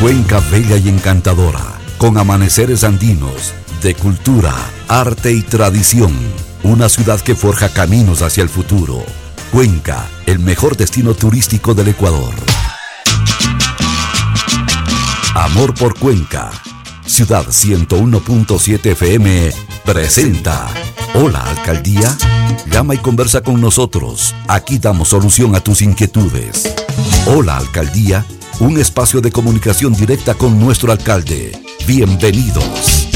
Cuenca bella y encantadora, con amaneceres andinos, de cultura, arte y tradición. Una ciudad que forja caminos hacia el futuro. Cuenca, el mejor destino turístico del Ecuador. Amor por Cuenca. Ciudad 101.7 FM presenta. Hola, alcaldía. Llama y conversa con nosotros. Aquí damos solución a tus inquietudes. Hola, alcaldía un espacio de comunicación directa con nuestro alcalde. Bienvenidos.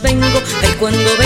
Vengo, ay cuando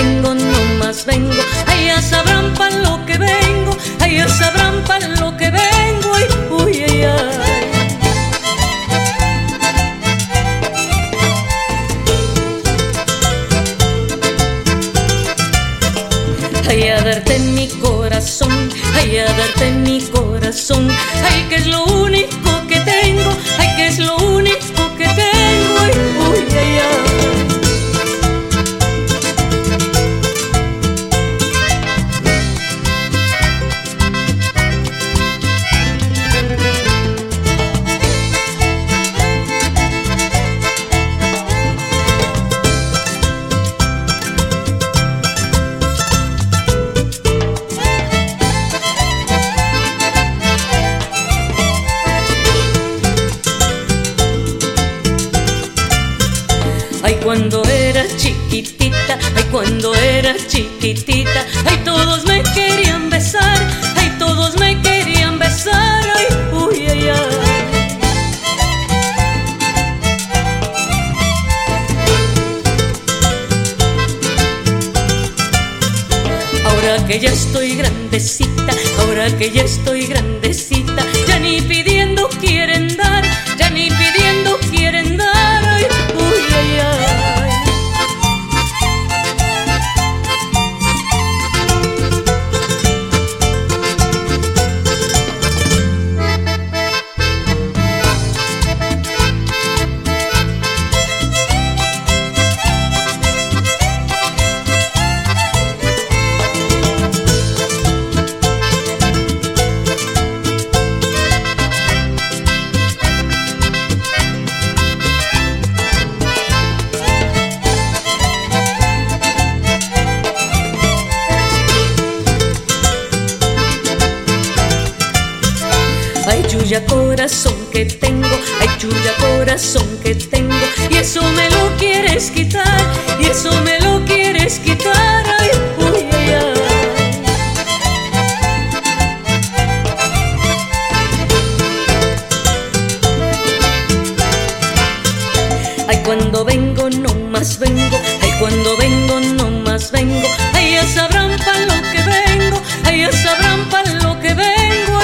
no más vengo, ay, cuando vengo no más vengo, ay, sabrán para lo que vengo, ay, sabrán para lo que vengo,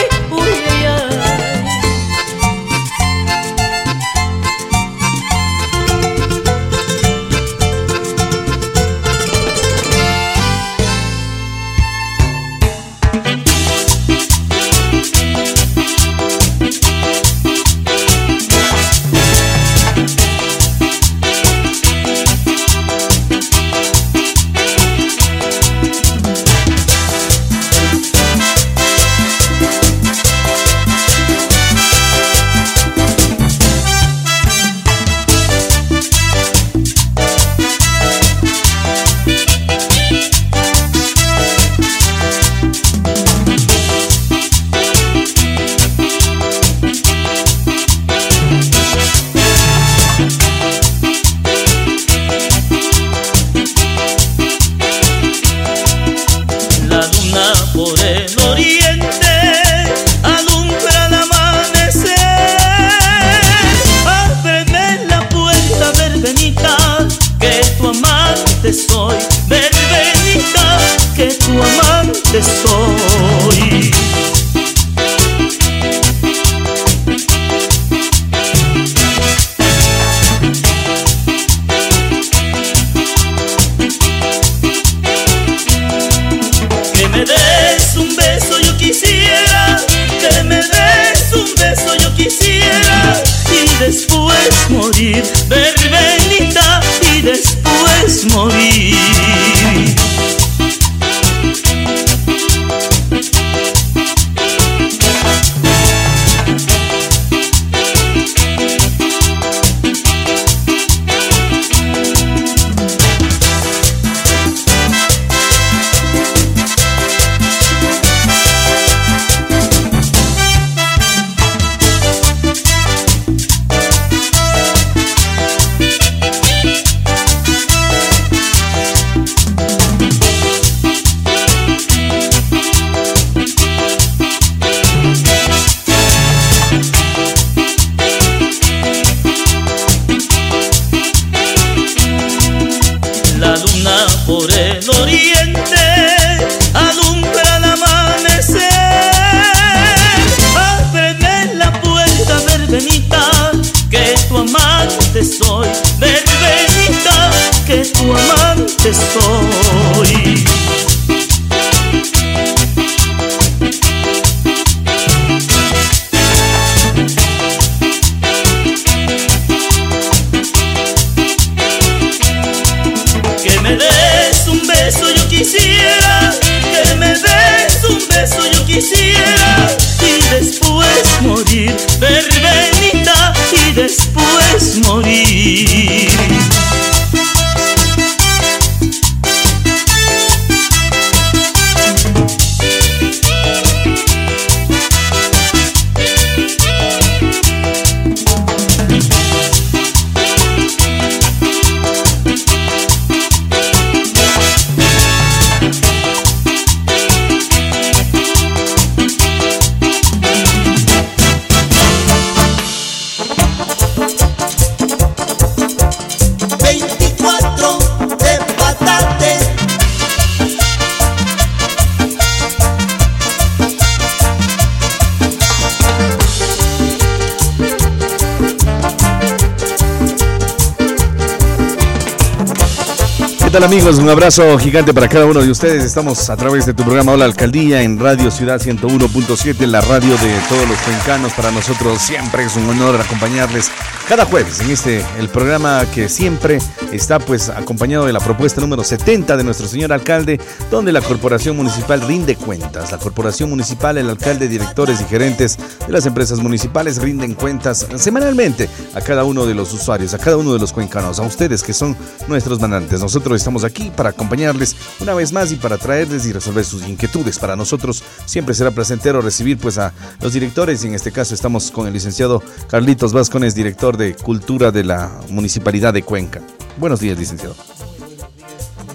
tal amigos? Un abrazo gigante para cada uno de ustedes. Estamos a través de tu programa Hola Alcaldía en Radio Ciudad 101.7, la radio de todos los cuencanos. Para nosotros siempre es un honor acompañarles cada jueves en este, el programa que siempre está pues acompañado de la propuesta número 70 de nuestro señor alcalde, donde la corporación municipal rinde cuentas. La corporación municipal, el alcalde, directores y gerentes de las empresas municipales rinden cuentas semanalmente a cada uno de los usuarios, a cada uno de los cuencanos, a ustedes que son nuestros manantes. Nosotros estamos aquí para acompañarles una vez más y para traerles y resolver sus inquietudes. Para nosotros siempre será placentero recibir pues a los directores y en este caso estamos con el licenciado Carlitos Vascones, director de Cultura de la Municipalidad de Cuenca. Buenos días, licenciado.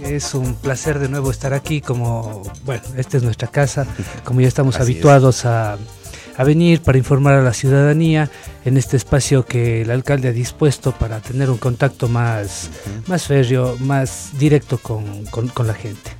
Es un placer de nuevo estar aquí, como, bueno, esta es nuestra casa, como ya estamos habituados a, venir para informar a la ciudadanía en este espacio que el alcalde ha dispuesto para tener un contacto más, más férreo, más directo con, la gente.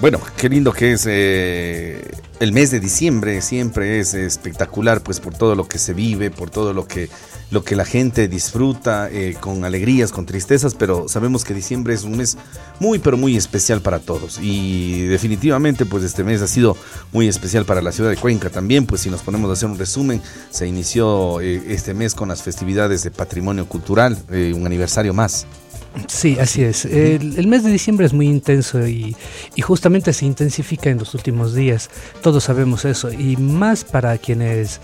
Bueno, qué lindo que es eh, el mes de diciembre, siempre es espectacular, pues por todo lo que se vive, por todo lo que lo que la gente disfruta eh, con alegrías, con tristezas, pero sabemos que diciembre es un mes muy, pero muy especial para todos. Y definitivamente, pues este mes ha sido muy especial para la ciudad de Cuenca también, pues si nos ponemos a hacer un resumen, se inició eh, este mes con las festividades de patrimonio cultural, eh, un aniversario más. Sí, así es. El, mes de diciembre es muy intenso y, justamente se intensifica en los últimos días. Todos sabemos eso. Y más para quienes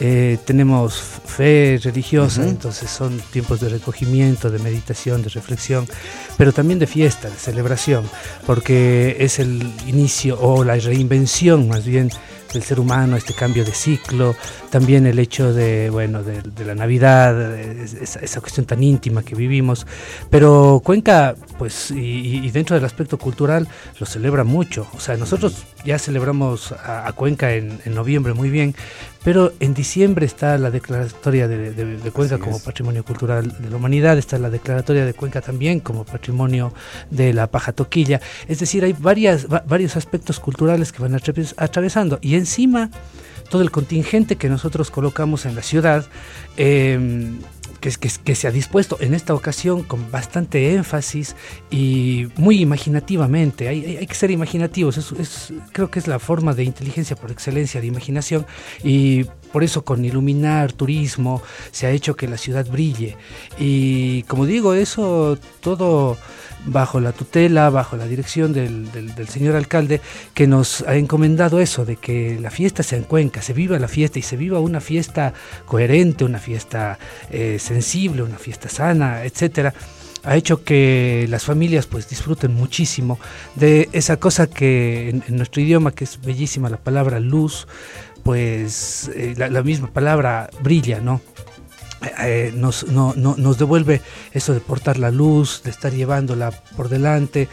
eh, tenemos fe religiosa, entonces son tiempos de recogimiento, de meditación, de reflexión, pero también de fiesta, de celebración, porque es el inicio o la reinvención más bien del ser humano, este cambio de ciclo, también el hecho de, bueno, de, la Navidad, esa, cuestión tan íntima que vivimos. Pero Cuenca, pues, y, dentro del aspecto cultural, lo celebra mucho. O sea, nosotros ya celebramos a, Cuenca en, noviembre muy bien, pero en diciembre está la declaratoria de, Cuenca como patrimonio cultural de la humanidad, está la declaratoria de Cuenca también como patrimonio de la paja toquilla. Es decir, hay varias, varios aspectos culturales que van atravesando. Y encima todo el contingente que nosotros colocamos en la ciudad, em, que, que, se ha dispuesto en esta ocasión con bastante énfasis y muy imaginativamente. Hay, hay, que ser imaginativos, es, creo que es la forma de inteligencia por excelencia, de imaginación, y por eso con iluminar, turismo, se ha hecho que la ciudad brille. Y como digo, eso todo bajo la tutela, bajo la dirección del, señor alcalde, que nos ha encomendado eso, de que la fiesta se encuenca, se viva la fiesta y se viva una fiesta coherente, una fiesta eh, sensible, una fiesta sana, etcétera ha hecho que las familias pues disfruten muchísimo de esa cosa que en, nuestro idioma que es bellísima la palabra luz pues eh, la, misma palabra brilla no eh, nos, nos devuelve eso de portar la luz, de estar llevándola por delante,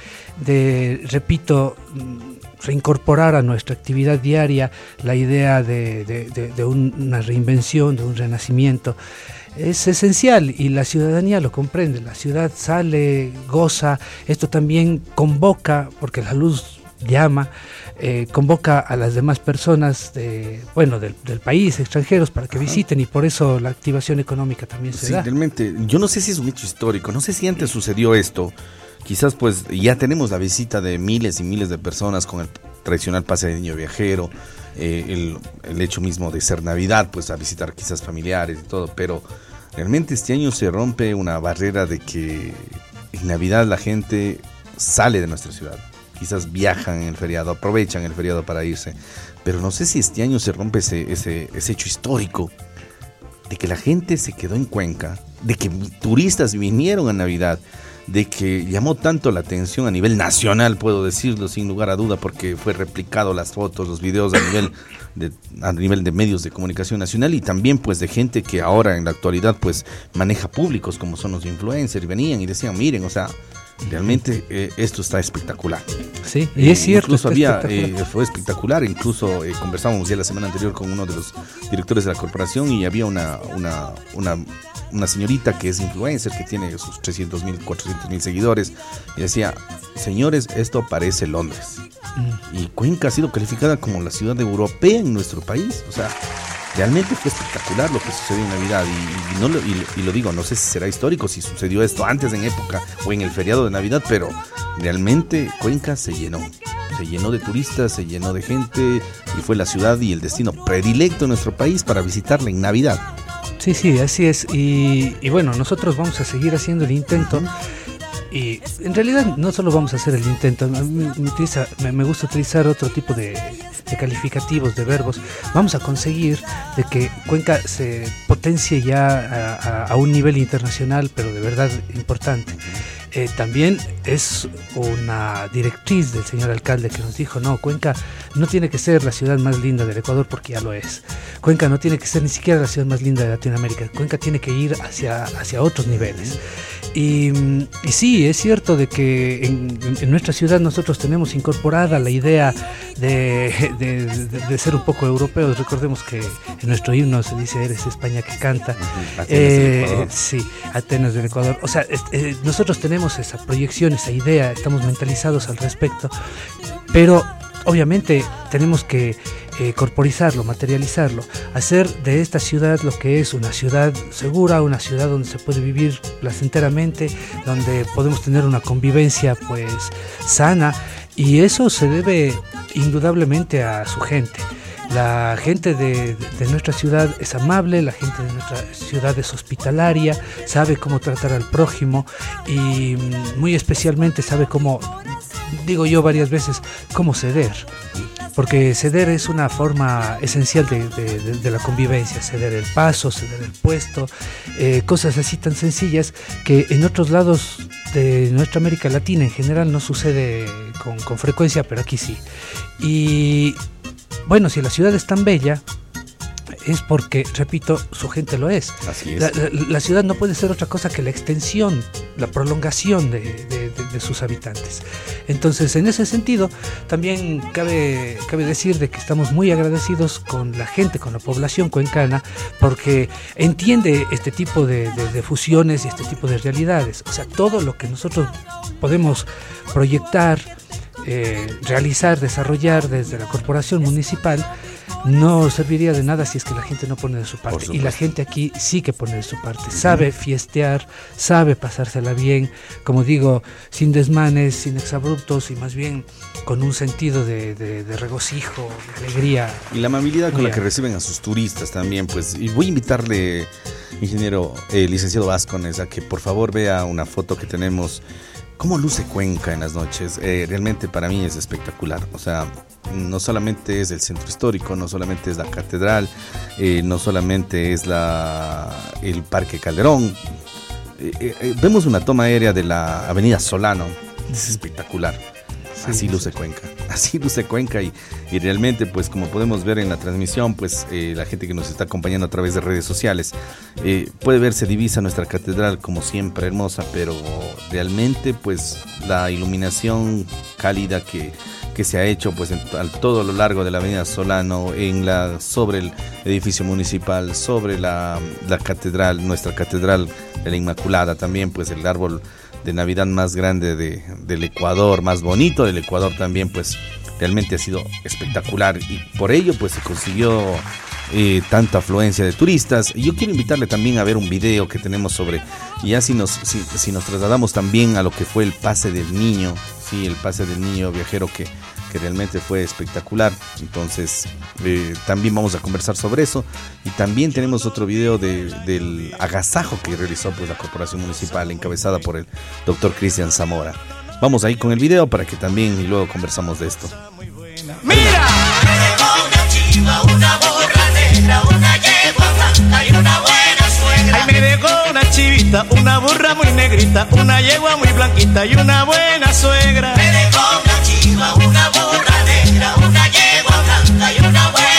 de, repito, mm, reincorporar a nuestra actividad diaria la idea de, una reinvención, de un renacimiento. Es esencial y la ciudadanía lo comprende. La ciudad sale, goza, esto también convoca, porque la luz llama, eh, convoca a las demás personas de, bueno, del, país, extranjeros, para que visiten y por eso la activación económica también se sí, Realmente, yo no sé si es un hecho histórico, no sé si antes sucedió esto. Quizás pues ya tenemos la visita de miles y miles de personas con el tradicional pase de niño viajero, eh, el, el, hecho mismo de ser Navidad, pues a visitar quizás familiares y todo, pero realmente este año se rompe una barrera de que en Navidad la gente sale de nuestra ciudad quizás viajan en el feriado, aprovechan el feriado para irse. Pero no sé si este año se rompe ese, ese, hecho histórico de que la gente se quedó en Cuenca, de que turistas vinieron a Navidad, de que llamó tanto la atención a nivel nacional, puedo decirlo sin lugar a duda, porque fue replicado las fotos, los videos a nivel de, a nivel de medios de comunicación nacional y también pues de gente que ahora en la actualidad pues maneja públicos como son los influencers, venían y decían, miren, o sea, Realmente eh, esto está espectacular. Sí, y es cierto. Incluso había, eh, fue espectacular. Incluso eh, conversábamos ya la semana anterior con uno de los directores de la corporación y había una, una, una, una señorita que es influencer, que tiene sus 300 mil, 400 mil seguidores. Y decía, señores, esto parece Londres. Mm. Y Cuenca ha sido calificada como la ciudad europea en nuestro país. O sea, realmente fue espectacular lo que sucedió en Navidad y, no lo, y, lo digo, no sé si será histórico, si sucedió esto antes en época o en el feriado de Navidad, pero realmente Cuenca se llenó, se llenó de turistas, se llenó de gente y fue la ciudad y el destino predilecto de nuestro país para visitarla en Navidad. Sí, sí, así es. Y, y bueno, nosotros vamos a seguir haciendo el intento. Y en realidad no solo vamos a hacer el intento, me, gusta utilizar otro tipo de, calificativos, de verbos. Vamos a conseguir de que Cuenca se potencie ya a un nivel internacional, pero de verdad importante. Eh, también es una directriz del señor alcalde que nos dijo, no, Cuenca no tiene que ser la ciudad más linda del Ecuador porque ya lo es. Cuenca no tiene que ser ni siquiera la ciudad más linda de Latinoamérica. Cuenca tiene que ir hacia, hacia otros niveles. Y, sí, es cierto de que en, nuestra ciudad nosotros tenemos incorporada la idea de, ser un poco europeos. Recordemos que en nuestro himno se dice, eres España que canta. Eh, sí, Atenas del Ecuador. O sea, eh, nosotros tenemos esa proyección, esa idea, estamos mentalizados al respecto, pero obviamente tenemos que eh, corporizarlo, materializarlo, hacer de esta ciudad lo que es una ciudad segura, una ciudad donde se puede vivir placenteramente, donde podemos tener una convivencia pues sana y eso se debe indudablemente a su gente. La gente de, nuestra ciudad es amable, la gente de nuestra ciudad es hospitalaria, sabe cómo tratar al prójimo y mm, muy especialmente sabe cómo, digo yo varias veces, cómo ceder. Porque ceder es una forma esencial de, la convivencia, ceder el paso, ceder el puesto, eh, cosas así tan sencillas que en otros lados de nuestra América Latina en general no sucede con, con frecuencia, pero aquí sí. Y bueno, si la ciudad es tan bella, es porque, repito, su gente lo es. Así es. La, ciudad no puede ser otra cosa que la extensión, la prolongación de, sus habitantes. Entonces, en ese sentido, también cabe, cabe decir de que estamos muy agradecidos con la gente, con la población cuencana, porque entiende este tipo de, fusiones y este tipo de realidades. O sea, todo lo que nosotros podemos proyectar, eh, realizar, desarrollar desde la corporación municipal, no serviría de nada si es que la gente no pone de su parte. Y la gente aquí sí que pone de su parte. Sabe fiestear, sabe pasársela bien, como digo, sin desmanes, sin exabruptos y más bien con un sentido de, regocijo, de alegría. Y la amabilidad con la que reciben a sus turistas también, pues. Y voy a invitarle, ingeniero, eh, licenciado Vázquez, a que por favor vea una foto que tenemos cómo luce Cuenca en las noches, eh, realmente para mí es espectacular. O sea, no solamente es el centro histórico, no solamente es la catedral, eh, no solamente es la, el Parque Calderón. Eh, vemos una toma aérea de la Avenida Solano, es espectacular. Así luce Cuenca, así luce Cuenca y, y, realmente pues como podemos ver en la transmisión, pues eh, la gente que nos está acompañando a través de redes sociales eh, puede ver, se divisa nuestra catedral como siempre hermosa, pero realmente pues la iluminación cálida que, que se ha hecho pues en, todo lo largo de la avenida Solano, en la, sobre el edificio municipal, sobre la, la catedral, nuestra catedral de la Inmaculada también, pues el árbol de Navidad más grande de, del Ecuador, más bonito del Ecuador también, pues realmente ha sido espectacular y por ello pues se consiguió eh, tanta afluencia de turistas. Yo quiero invitarle también a ver un video que tenemos sobre, ya si nos, si, si nos trasladamos también a lo que fue el pase del niño, sí, el pase del niño viajero que que realmente fue espectacular. Entonces, eh, también vamos a conversar sobre eso. Y también tenemos otro video de, del agasajo que realizó pues, la Corporación Municipal, encabezada por el doctor Cristian Zamora. Vamos ahí con el video para que también y luego conversamos de esto. Chivita, una burra muy negrita, una yegua muy blanquita y una buena suegra. Me dejó una chiva, una burra una yegua blanca y una buena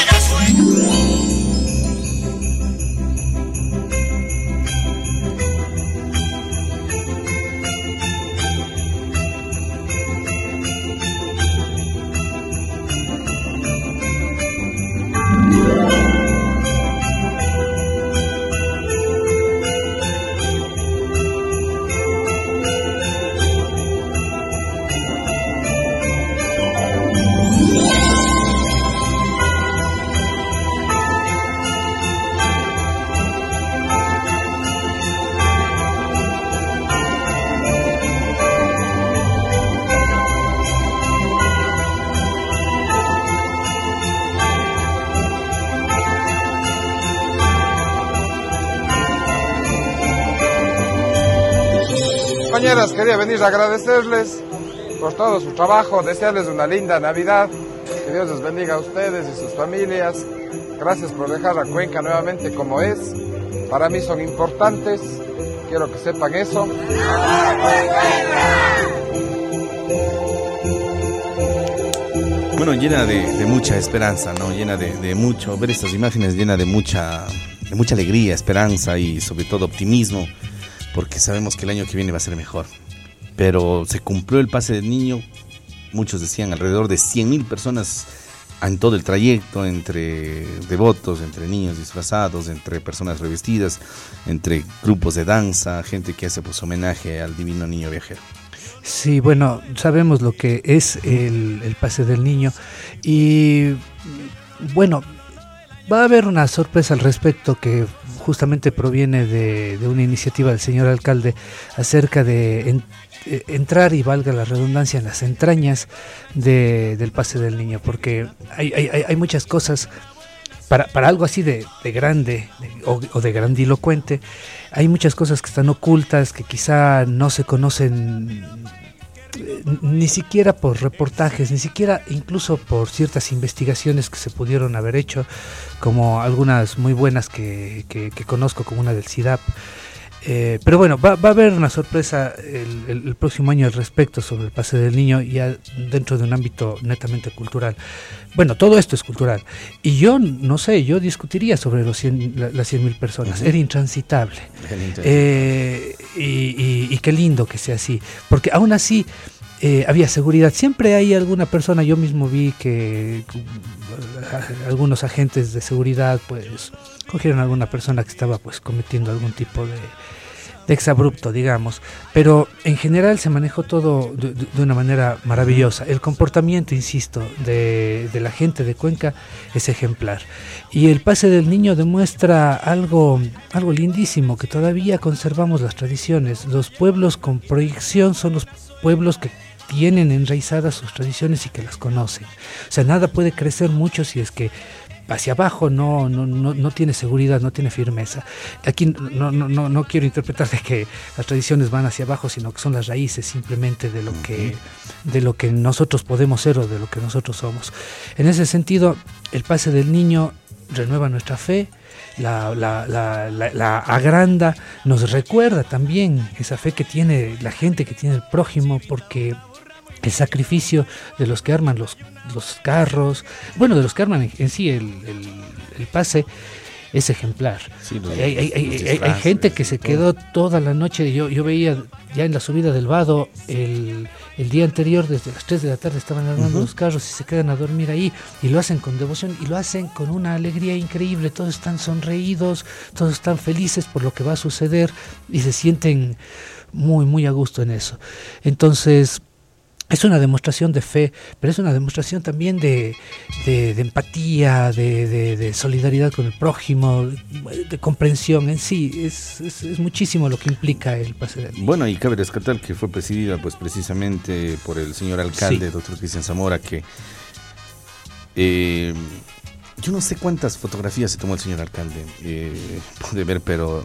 compañeras, quería venir a agradecerles por todo su trabajo, desearles una linda Navidad, que Dios les bendiga a ustedes y sus familias. Gracias por dejar a Cuenca nuevamente como es. Para mí son importantes, quiero que sepan eso. Bueno, llena de, mucha esperanza, ¿no? Llena de, mucho, ver estas imágenes llena de mucha, de mucha alegría, esperanza y sobre todo optimismo porque sabemos que el año que viene va a ser mejor. Pero se cumplió el pase del niño, muchos decían alrededor de 100 mil personas en todo el trayecto, entre devotos, entre niños disfrazados, entre personas revestidas, entre grupos de danza, gente que hace pues homenaje al divino niño viajero. Sí, bueno, sabemos lo que es el, el pase del niño y bueno, va a haber una sorpresa al respecto que justamente proviene de, de, una iniciativa del señor alcalde acerca de eh, entrar y valga la redundancia en las entrañas de, del pase del niño, porque hay, hay, hay muchas cosas. Para, para, algo así de, de grande de, o, o, de grandilocuente, hay muchas cosas que están ocultas, que quizá no se conocen ni siquiera por reportajes, ni siquiera incluso por ciertas investigaciones que se pudieron haber hecho, como algunas muy buenas que, que, que conozco, como una del CIDAP. Eh, pero bueno, va, va, a haber una sorpresa el, el, el, próximo año al respecto sobre el pase del niño, ya dentro de un ámbito netamente cultural. Bueno, todo esto es cultural. Y yo, no sé, yo discutiría sobre los 100, la, las 100 mil personas. Uh -huh. Era intransitable. Eh, y, y, y, qué lindo que sea así. Porque aún así, eh, había seguridad. Siempre hay alguna persona, yo mismo vi que uh, algunos agentes de seguridad pues cogieron a alguna persona que estaba pues cometiendo algún tipo de, exabrupto, digamos. Pero en general se manejó todo de, de, una manera maravillosa. El comportamiento, insisto, de, de, la gente de Cuenca es ejemplar. Y el pase del niño demuestra algo, algo lindísimo, que todavía conservamos las tradiciones. Los pueblos con proyección son los pueblos que tienen enraizadas sus tradiciones y que las conocen. O sea, nada puede crecer mucho si es que hacia abajo no, no, no, no tiene seguridad, no tiene firmeza. Aquí no, no, no, no quiero interpretar de que las tradiciones van hacia abajo, sino que son las raíces simplemente de lo, que, de lo que nosotros podemos ser o de lo que nosotros somos. En ese sentido, el pase del niño renueva nuestra fe, la, la, la, la, agranda, nos recuerda también esa fe que tiene la gente, que tiene el prójimo, porque el sacrificio de los que arman los, los carros, bueno, de los que arman en, sí el, el, pase, es ejemplar. hay, gente que se quedó toda la noche, yo, yo veía ya en la subida del vado el, el día anterior, desde las 3 de la tarde estaban armando los carros y se quedan a dormir ahí y lo hacen con devoción y lo hacen con una alegría increíble, todos están sonreídos, todos están felices por lo que va a suceder y se sienten muy, muy a gusto en eso. Entonces, es una demostración de fe, pero es una demostración también de, empatía, de, solidaridad con el prójimo, de comprensión en sí. Es, muchísimo lo que implica el pase Bueno, y cabe rescatar que fue presidida pues precisamente por el señor alcalde, doctor Cristian Zamora, que eh, yo no sé cuántas fotografías se tomó el señor alcalde, eh, puede ver, pero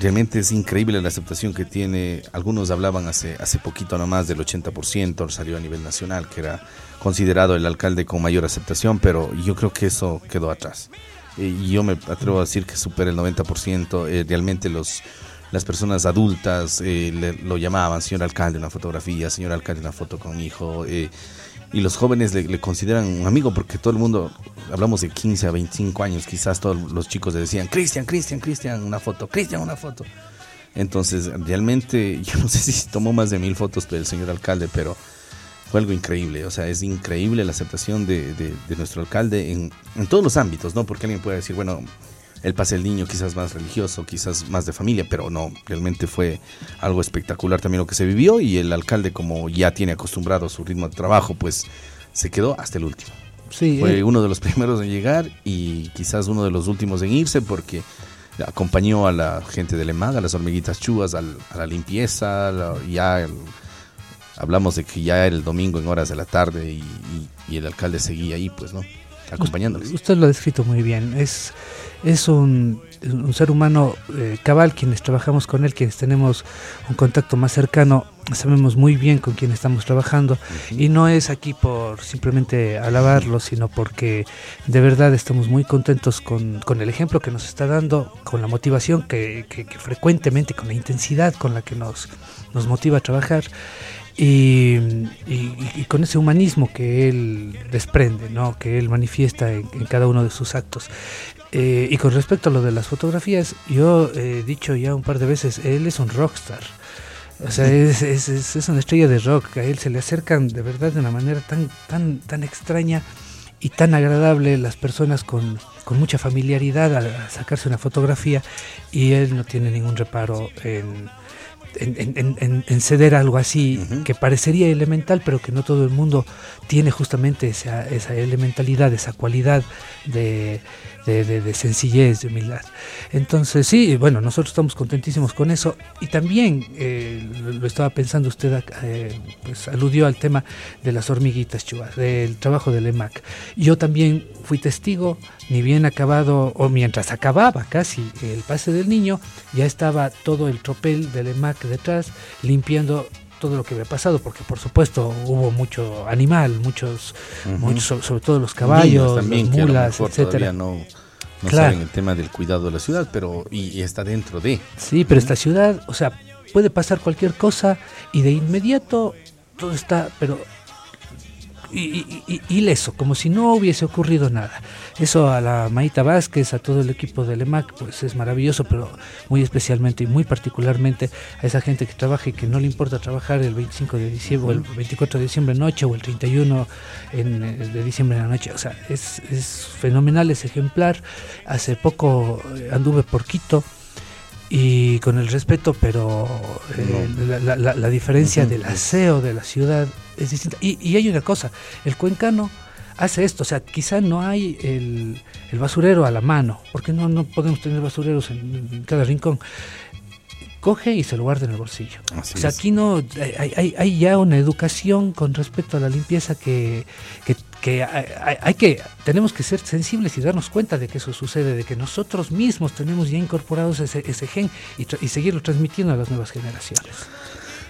Realmente es increíble la aceptación que tiene. Algunos hablaban hace, hace poquito nomás del 80%, salió a nivel nacional, que era considerado el alcalde con mayor aceptación, pero yo creo que eso quedó atrás. Y yo me atrevo a decir que supera el 90%. Eh, realmente los, las personas adultas eh, lo llamaban, señor alcalde, una fotografía, señor alcalde, una foto con mi hijo. Eh, y los jóvenes le, consideran un amigo porque todo el mundo, hablamos de 15 a 25 años, quizás todos los chicos le decían, Cristian, Cristian, Cristian, una foto, Cristian, una foto. Entonces, realmente, yo no sé si tomó más de mil fotos del señor alcalde, pero fue algo increíble. O sea, es increíble la aceptación de, de, nuestro alcalde en, en, todos los ámbitos, ¿no? Porque alguien puede decir, bueno, el pase del niño quizás más religioso, quizás más de familia, pero no, realmente fue algo espectacular también lo que se vivió y el alcalde como ya tiene acostumbrado su ritmo de trabajo, pues se quedó hasta el último. Sí, fue eh. uno de los primeros en llegar y quizás uno de los últimos en irse porque acompañó a la gente de EMAG, a las hormiguitas chubas, a la limpieza, ya hablamos de que ya era el domingo en horas de la tarde y, y el alcalde seguía ahí, pues, ¿no? Acompañándoles. Usted lo ha descrito muy bien. Es es un, ser humano eh, cabal, quienes trabajamos con él, quienes tenemos un contacto más cercano, sabemos muy bien con quién estamos trabajando y no es aquí por simplemente alabarlo, sino porque de verdad estamos muy contentos con, el ejemplo que nos está dando, con la motivación que, frecuentemente, con la intensidad con la que nos, nos motiva a trabajar. Y, con ese humanismo que él desprende, ¿no? que él manifiesta en, cada uno de sus actos. Eh, y con respecto a lo de las fotografías, yo he dicho ya un par de veces, él es un rockstar. O sea, es, es, es, una estrella de rock. A él se le acercan de verdad de una manera tan, tan, tan extraña y tan agradable las personas con, con mucha familiaridad a, sacarse una fotografía y él no tiene ningún reparo en, en, ceder algo así que parecería elemental, pero que no todo el mundo tiene justamente esa, esa elementalidad, esa cualidad de, de, sencillez, de humildad. Entonces, sí, bueno, nosotros estamos contentísimos con eso. Y también, eh, lo estaba pensando usted, eh, pues aludió al tema de las hormiguitas chubas, del trabajo del EMAC. Yo también fui testigo, ni bien acabado, o mientras acababa casi el pase del niño, ya estaba todo el tropel del EMAC detrás, limpiando todo lo que había pasado, porque por supuesto hubo mucho animal, muchos, muchos sobre, todo los caballos, las mulas, etcétera. No, no saben el tema del cuidado de la ciudad, pero y, está dentro de. Sí, pero esta ciudad, o sea, puede pasar cualquier cosa y de inmediato todo está, pero ileso, como si no hubiese ocurrido nada. Eso a la Maita Vázquez, a todo el equipo del EMAC, pues es maravilloso, pero muy especialmente y muy particularmente a esa gente que trabaja y que no le importa trabajar el 25 de diciembre, o el 24 de diciembre noche o el 31 en, eh, de diciembre en la noche. O sea, es, es fenomenal, es ejemplar. Hace poco eh, anduve por Quito y con el respeto, pero eh, la, diferencia del aseo de la ciudad es distinta. Y, hay una cosa, el cuencano hace esto, o sea, quizá no hay el, basurero a la mano, porque no, no podemos tener basureros en, cada rincón. Coge y se lo guarda en el bolsillo. o sea, aquí no hay, hay, ya una educación con respecto a la limpieza que, que, que hay, que, tenemos que ser sensibles y darnos cuenta de que eso sucede, de que nosotros mismos tenemos ya incorporados ese, ese gen y, y seguirlo transmitiendo a las nuevas generaciones.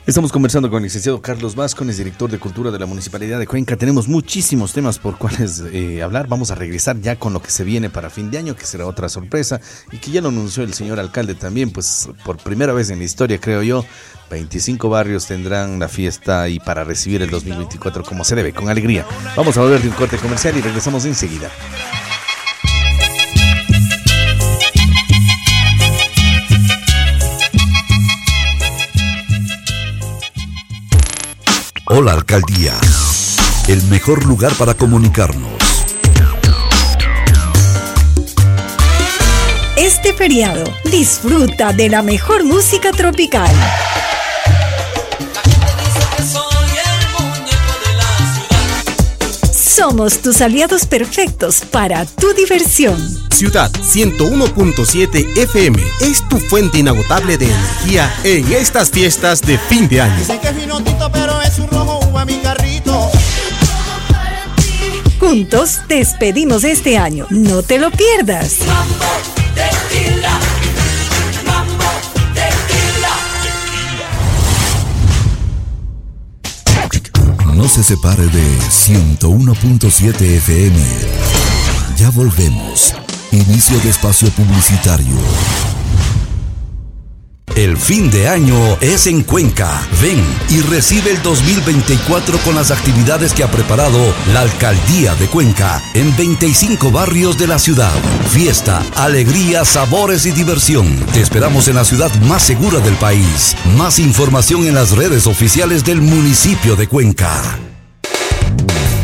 Estamos conversando con el licenciado Carlos Vázquez, director de Cultura de la Municipalidad de Cuenca. Tenemos muchísimos temas por cuales eh, hablar. Vamos a regresar ya con lo que se viene para fin de año, que será otra sorpresa y que ya lo anunció el señor alcalde también, pues por primera vez en la historia, creo yo, 25 barrios tendrán la fiesta y para recibir el 2024 como se debe, con alegría. Vamos a volver de un corte comercial y regresamos enseguida. Hola Alcaldía, el mejor lugar para comunicarnos. Este feriado, disfruta de la mejor música tropical. Somos tus aliados perfectos para tu diversión. Ciudad 101.7 FM es tu fuente inagotable de energía en estas fiestas de fin de año. Dicen que es pero es un rojo uva mi carrito. Juntos despedimos este año. No te lo pierdas. No se separe de 101.7 FM. Ya volvemos. Inicio de espacio publicitario. El fin de año es en Cuenca. Ven y recibe el 2024 con las actividades que ha preparado la Alcaldía de Cuenca en 25 barrios de la ciudad. Fiesta, alegría, sabores y diversión. Te esperamos en la ciudad más segura del país. Más información en las redes oficiales del municipio de Cuenca.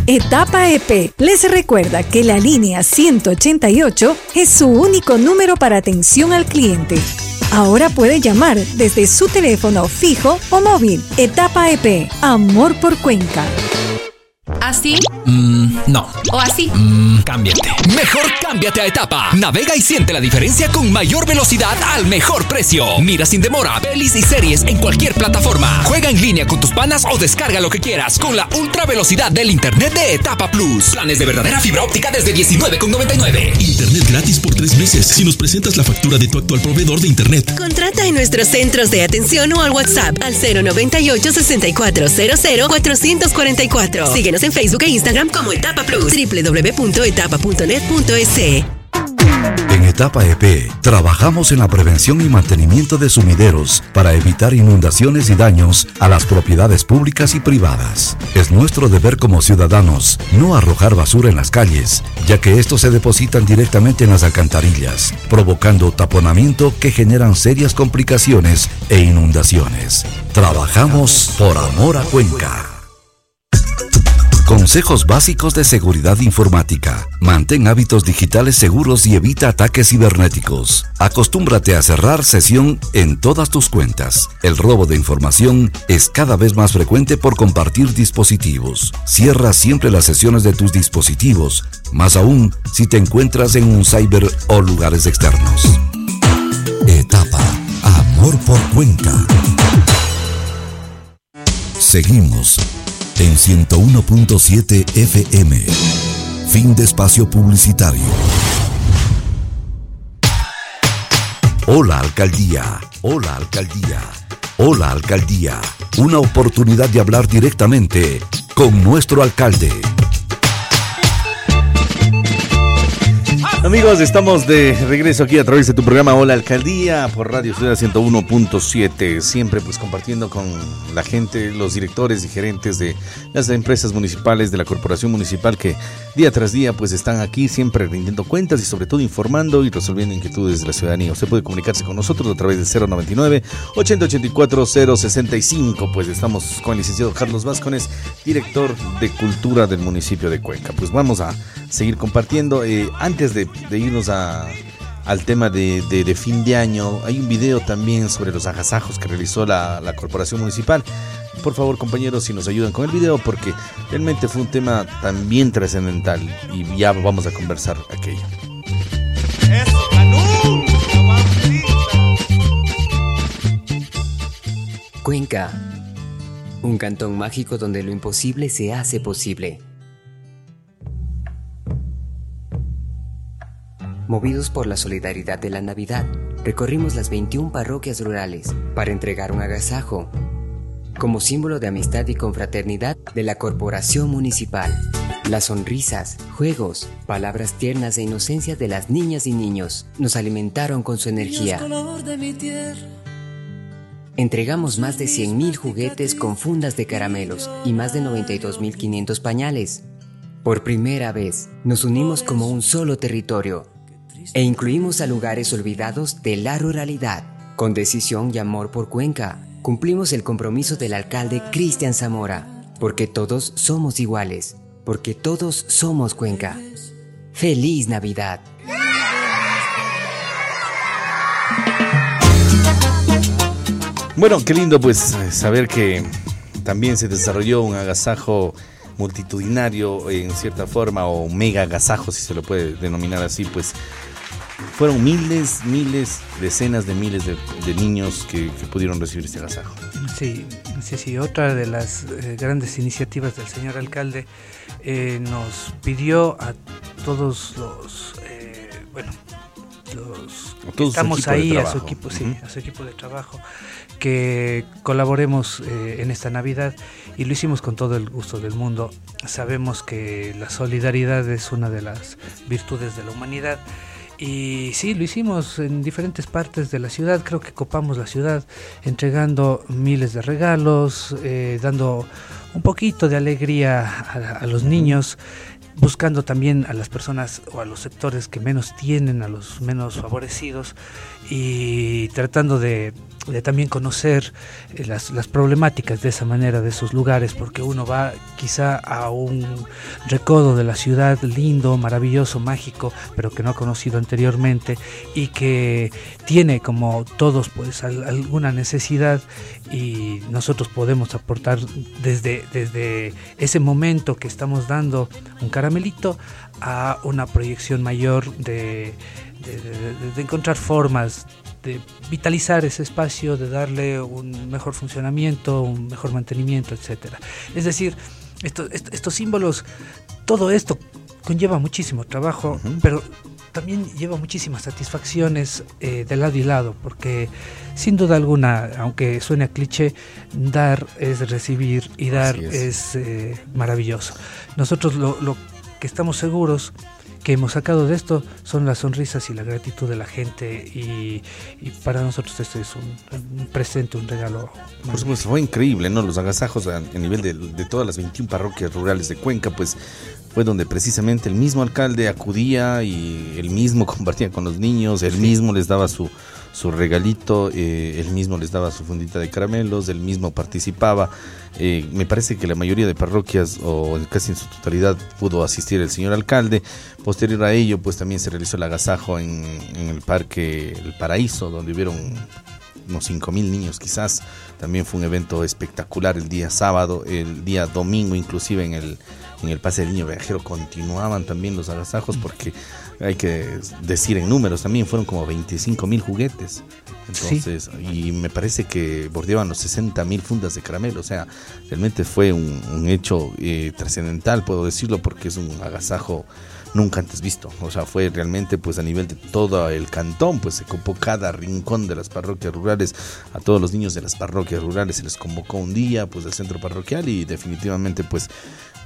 Etapa EP les recuerda que la línea 188 es su único número para atención al cliente. Ahora puede llamar desde su teléfono fijo o móvil. Etapa EP, Amor por Cuenca. ¿Así? Mm, no. ¿O así? Mm, cámbiate. Mejor cámbiate a etapa. Navega y siente la diferencia con mayor velocidad al mejor precio. Mira sin demora pelis y series en cualquier plataforma. Juega en línea con tus panas o descarga lo que quieras con la ultra velocidad del internet de Etapa Plus. Planes de verdadera fibra óptica desde 19,99. Internet gratis por tres meses si nos presentas la factura de tu actual proveedor de internet. Contrata en nuestros centros de atención o al WhatsApp al 098 6400 444. Síguenos en Facebook e Instagram como Etapa Plus. www.etapa.net.es. En Etapa EP trabajamos en la prevención y mantenimiento de sumideros para evitar inundaciones y daños a las propiedades públicas y privadas. Es nuestro deber como ciudadanos no arrojar basura en las calles, ya que estos se depositan directamente en las alcantarillas, provocando taponamiento que generan serias complicaciones e inundaciones. Trabajamos por amor a Cuenca. Consejos básicos de seguridad informática. Mantén hábitos digitales seguros y evita ataques cibernéticos. Acostúmbrate a cerrar sesión en todas tus cuentas. El robo de información es cada vez más frecuente por compartir dispositivos. Cierra siempre las sesiones de tus dispositivos, más aún si te encuentras en un cyber o lugares externos. Etapa Amor por Cuenca. Seguimos en 101.7 FM. Fin de espacio publicitario. Hola Alcaldía, hola Alcaldía, hola Alcaldía. Una oportunidad de hablar directamente con nuestro alcalde. Amigos, estamos de regreso aquí a través de tu programa Hola Alcaldía por Radio Ciudad 101.7. Siempre pues compartiendo con la gente, los directores y gerentes de las empresas municipales, de la corporación municipal que día tras día pues están aquí siempre rindiendo cuentas y sobre todo informando y resolviendo inquietudes de la ciudadanía. Usted puede comunicarse con nosotros a través del 099 8084 065. Pues estamos con el licenciado Carlos Vázquez, director de cultura del municipio de Cuenca. Pues vamos a seguir compartiendo. Eh, antes de, de irnos a, al tema de, de- de fin de año, hay un video también sobre los agasajos que realizó la, la corporación municipal. Por favor, compañeros, si nos ayudan con el video, porque realmente fue un tema también trascendental y ya vamos a conversar aquello. Cuenca, un cantón mágico donde lo imposible se hace posible. Movidos por la solidaridad de la Navidad, recorrimos las 21 parroquias rurales para entregar un agasajo como símbolo de amistad y confraternidad de la Corporación Municipal. Las sonrisas, juegos, palabras tiernas e inocencia de las niñas y niños nos alimentaron con su energía. Entregamos más de 100.000 juguetes con fundas de caramelos y más de 92.500 pañales. Por primera vez, nos unimos como un solo territorio e incluimos a lugares olvidados de la ruralidad. Con decisión y amor por Cuenca, cumplimos el compromiso del alcalde Cristian Zamora, porque todos somos iguales, porque todos somos Cuenca. ¡Feliz Navidad! Bueno, qué lindo pues saber que también se desarrolló un agasajo multitudinario en cierta forma o mega agasajo si se lo puede denominar así pues fueron miles, miles, decenas de miles de, niños que, pudieron recibir este agasajo. Sí, sí, sí. Otra de las eh, grandes iniciativas del señor alcalde eh, nos pidió a todos los, eh, bueno, los que estamos ahí, a su equipo, sí, a su equipo de trabajo, que colaboremos en esta Navidad y lo hicimos con todo el gusto del mundo. Sabemos que la solidaridad es una de las virtudes de la humanidad y sí, lo hicimos en diferentes partes de la ciudad, creo que copamos la ciudad entregando miles de regalos, eh, dando un poquito de alegría a, los niños, buscando también a las personas o a los sectores que menos tienen, a los menos favorecidos y tratando de también conocer eh, las, las, problemáticas de esa manera, de esos lugares, porque uno va quizá a un recodo de la ciudad lindo, maravilloso, mágico, pero que no ha conocido anteriormente y que tiene como todos pues alguna necesidad y nosotros podemos aportar desde, desde ese momento que estamos dando un caramelito a una proyección mayor de, de encontrar formas de vitalizar ese espacio, de darle un mejor funcionamiento, un mejor mantenimiento, etcétera. Es decir, estos símbolos, todo esto conlleva muchísimo trabajo, pero también lleva muchísimas satisfacciones eh, de lado y lado, porque sin duda alguna, aunque suene a cliché, dar es recibir y dar es, eh, maravilloso. Nosotros lo, lo que estamos seguros que hemos sacado de esto son las sonrisas y la gratitud de la gente y, para nosotros este es un, presente, un regalo. Por supuesto, fue increíble, ¿no? Los agasajos a, nivel de, de, todas las 21 parroquias rurales de Cuenca, pues fue donde precisamente el mismo alcalde acudía y él mismo compartía con los niños, él mismo les daba su, su regalito, eh, él mismo les daba su fundita de caramelos, él mismo participaba. Eh, me parece que la mayoría de parroquias, o casi en su totalidad, pudo asistir el señor alcalde. Posterior a ello, pues también se realizó el agasajo en, el Parque El Paraíso, donde hubieron unos 5 mil niños quizás. También fue un evento espectacular el día sábado, el día domingo inclusive en el, en el Pase del Niño Viajero continuaban también los agasajos porque hay que decir en números también fueron como 25 mil juguetes. Entonces, y me parece que bordeaban los 60 mil fundas de caramelo. O sea, realmente fue un, hecho eh, trascendental, puedo decirlo, porque es un agasajo nunca antes visto. O sea, fue realmente pues a nivel de todo el cantón, pues se copó cada rincón de las parroquias rurales, a todos los niños de las parroquias rurales se les convocó un día pues del centro parroquial y definitivamente pues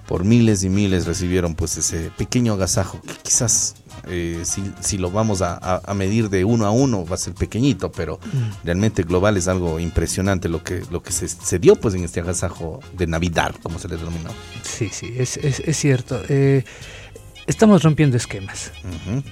por miles y miles recibieron pues ese pequeño agasajo que quizás eh, si, lo vamos a, medir de uno a uno va a ser pequeñito, pero mm. realmente global es algo impresionante lo que, lo que se, dio pues en este agasajo de Navidad, como se le denominó. Sí, sí, es, es, es cierto. Eh, estamos rompiendo esquemas.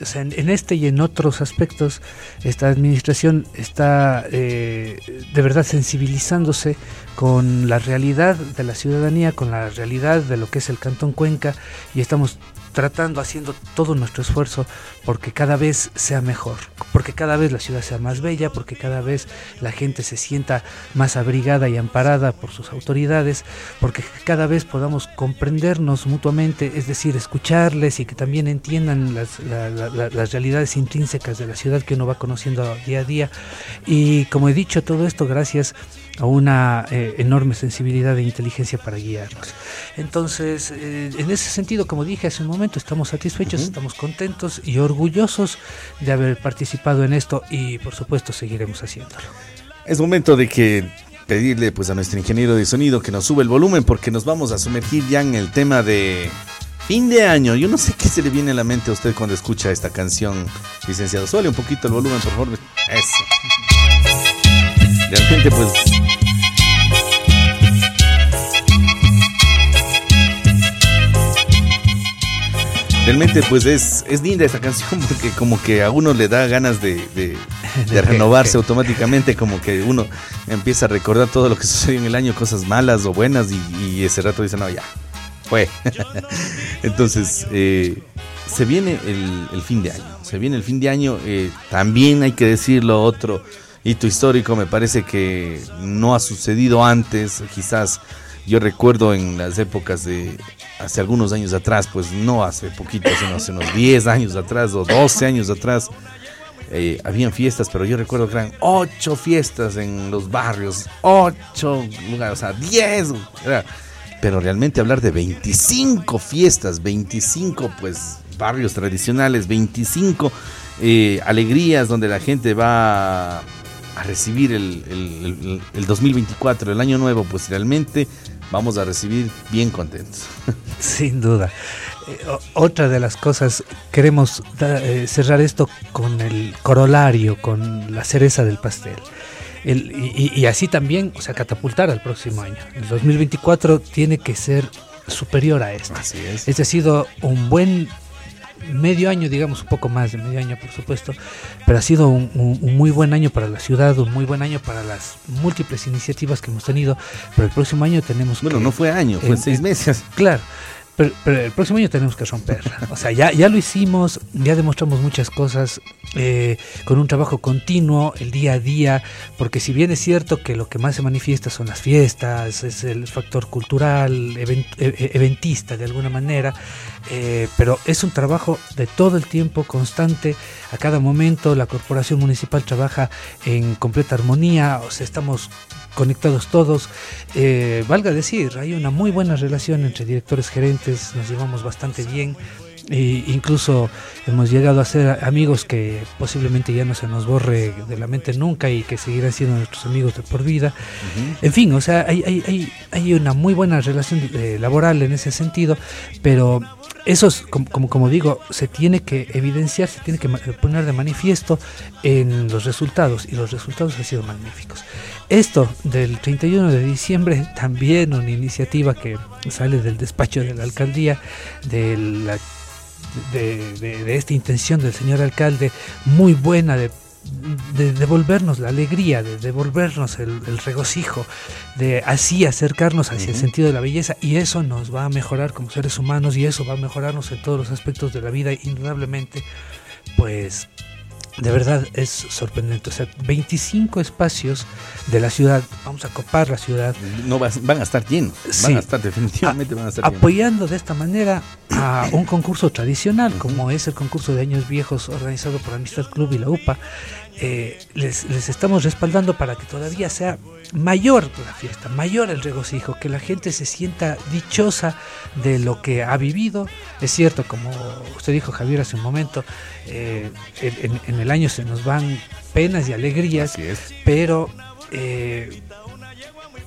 o sea, en, este y en otros aspectos, esta administración está eh, de verdad sensibilizándose con la realidad de la ciudadanía, con la realidad de lo que es el Cantón Cuenca, y estamos tratando, haciendo todo nuestro esfuerzo porque cada vez sea mejor, porque cada vez la ciudad sea más bella, porque cada vez la gente se sienta más abrigada y amparada por sus autoridades, porque cada vez podamos comprendernos mutuamente, es decir, escucharles y que también entiendan las, las realidades intrínsecas de la ciudad que uno va conociendo día a día. Y como he dicho, todo esto gracias a una eh, enorme sensibilidad e inteligencia para guiarnos. Entonces, eh, en ese sentido, como dije hace un momento, estamos satisfechos, estamos contentos y orgullosos de haber participado en esto y por supuesto seguiremos haciéndolo. Es momento de que pedirle pues a nuestro ingeniero de sonido que nos sube el volumen porque nos vamos a sumergir ya en el tema de fin de año. Yo no sé qué se le viene a la mente a usted cuando escucha esta canción, licenciado. Suele un poquito el volumen, por favor. Eso. Realmente pues Realmente pues es, es linda esta canción porque como que a uno le da ganas de, de- de renovarse automáticamente, como que uno empieza a recordar todo lo que sucedió en el año, cosas malas o buenas y, y ese rato dice, no, ya, fue. Entonces, eh, se viene el, el fin de año, se viene el fin de año, eh, también hay que decirlo otro hito histórico, me parece que no ha sucedido antes, quizás yo recuerdo en las épocas de hace algunos años atrás, pues no hace poquito, sino hace unos 10 años atrás o 12 años atrás, eh, habían fiestas, pero yo recuerdo que eran 8 fiestas en los barrios, 8 lugares, o sea, 10. era- pero realmente hablar de 25 fiestas, 25 pues barrios tradicionales, 25 eh, alegrías donde la gente va a recibir el, el- el- el 2024, el año nuevo, pues realmente vamos a recibir bien contentos. Sin duda. Eh, otra de las cosas, queremos da- eh, cerrar esto con el corolario, con la cereza del pastel. El- y, y- y así también, o sea, catapultar al próximo año. El 2024 tiene que ser superior a este. Así es. Este ha sido un buen medio año, digamos un poco más de medio año, por supuesto, pero ha sido un, un- un muy buen año para la ciudad, un muy buen año para las múltiples iniciativas que hemos tenido. Pero el próximo año tenemos Bueno, que- no fue año, fue en- seis en- meses. Claro. Pero, el próximo año tenemos que romperla. O sea, ya, ya lo hicimos, ya demostramos muchas cosas eh, con un trabajo continuo, el día a día, porque si bien es cierto que lo que más se manifiesta son las fiestas, es el factor cultural, even- e- e- eventista de alguna manera, eh, pero es un trabajo de todo el tiempo, constante, a cada momento la corporación municipal trabaja en completa armonía, o sea, estamos conectados todos. Eh, valga decir, hay una muy buena relación entre directores gerentes, nos llevamos bastante bien. E incluso hemos llegado a ser amigos que posiblemente ya no se nos borre de la mente nunca y que seguirán siendo nuestros amigos de por vida. En fin, o sea, hay, hay, hay, una muy buena relación eh, laboral en ese sentido, pero eso, es, como, como, como digo, se tiene que evidenciar, se tiene que poner de manifiesto en los resultados y los resultados han sido magníficos. Esto del 31 de diciembre, también una iniciativa que sale del despacho de la alcaldía, de, la, de, de- de esta intención del señor alcalde, muy buena de de devolvernos la alegría, de devolvernos el, el regocijo, de así acercarnos hacia el sentido de la belleza y eso nos va a mejorar como seres humanos y eso va a mejorarnos en todos los aspectos de la vida indudablemente, pues de verdad es sorprendente. O sea, 25 espacios de la ciudad, vamos a copar la ciudad. No van a estar llenos, van a estar definitivamente van a estar llenos. Apoyando de esta manera a un concurso tradicional, como es el concurso de años viejos organizado por Amistad Club y la UPA, eh, les, les estamos respaldando para que todavía sea mayor la fiesta, mayor el regocijo, que la gente se sienta dichosa de lo que ha vivido. Es cierto, como usted dijo Javier hace un momento, eh, en, en- en el año se nos van penas y alegrías, pero eh,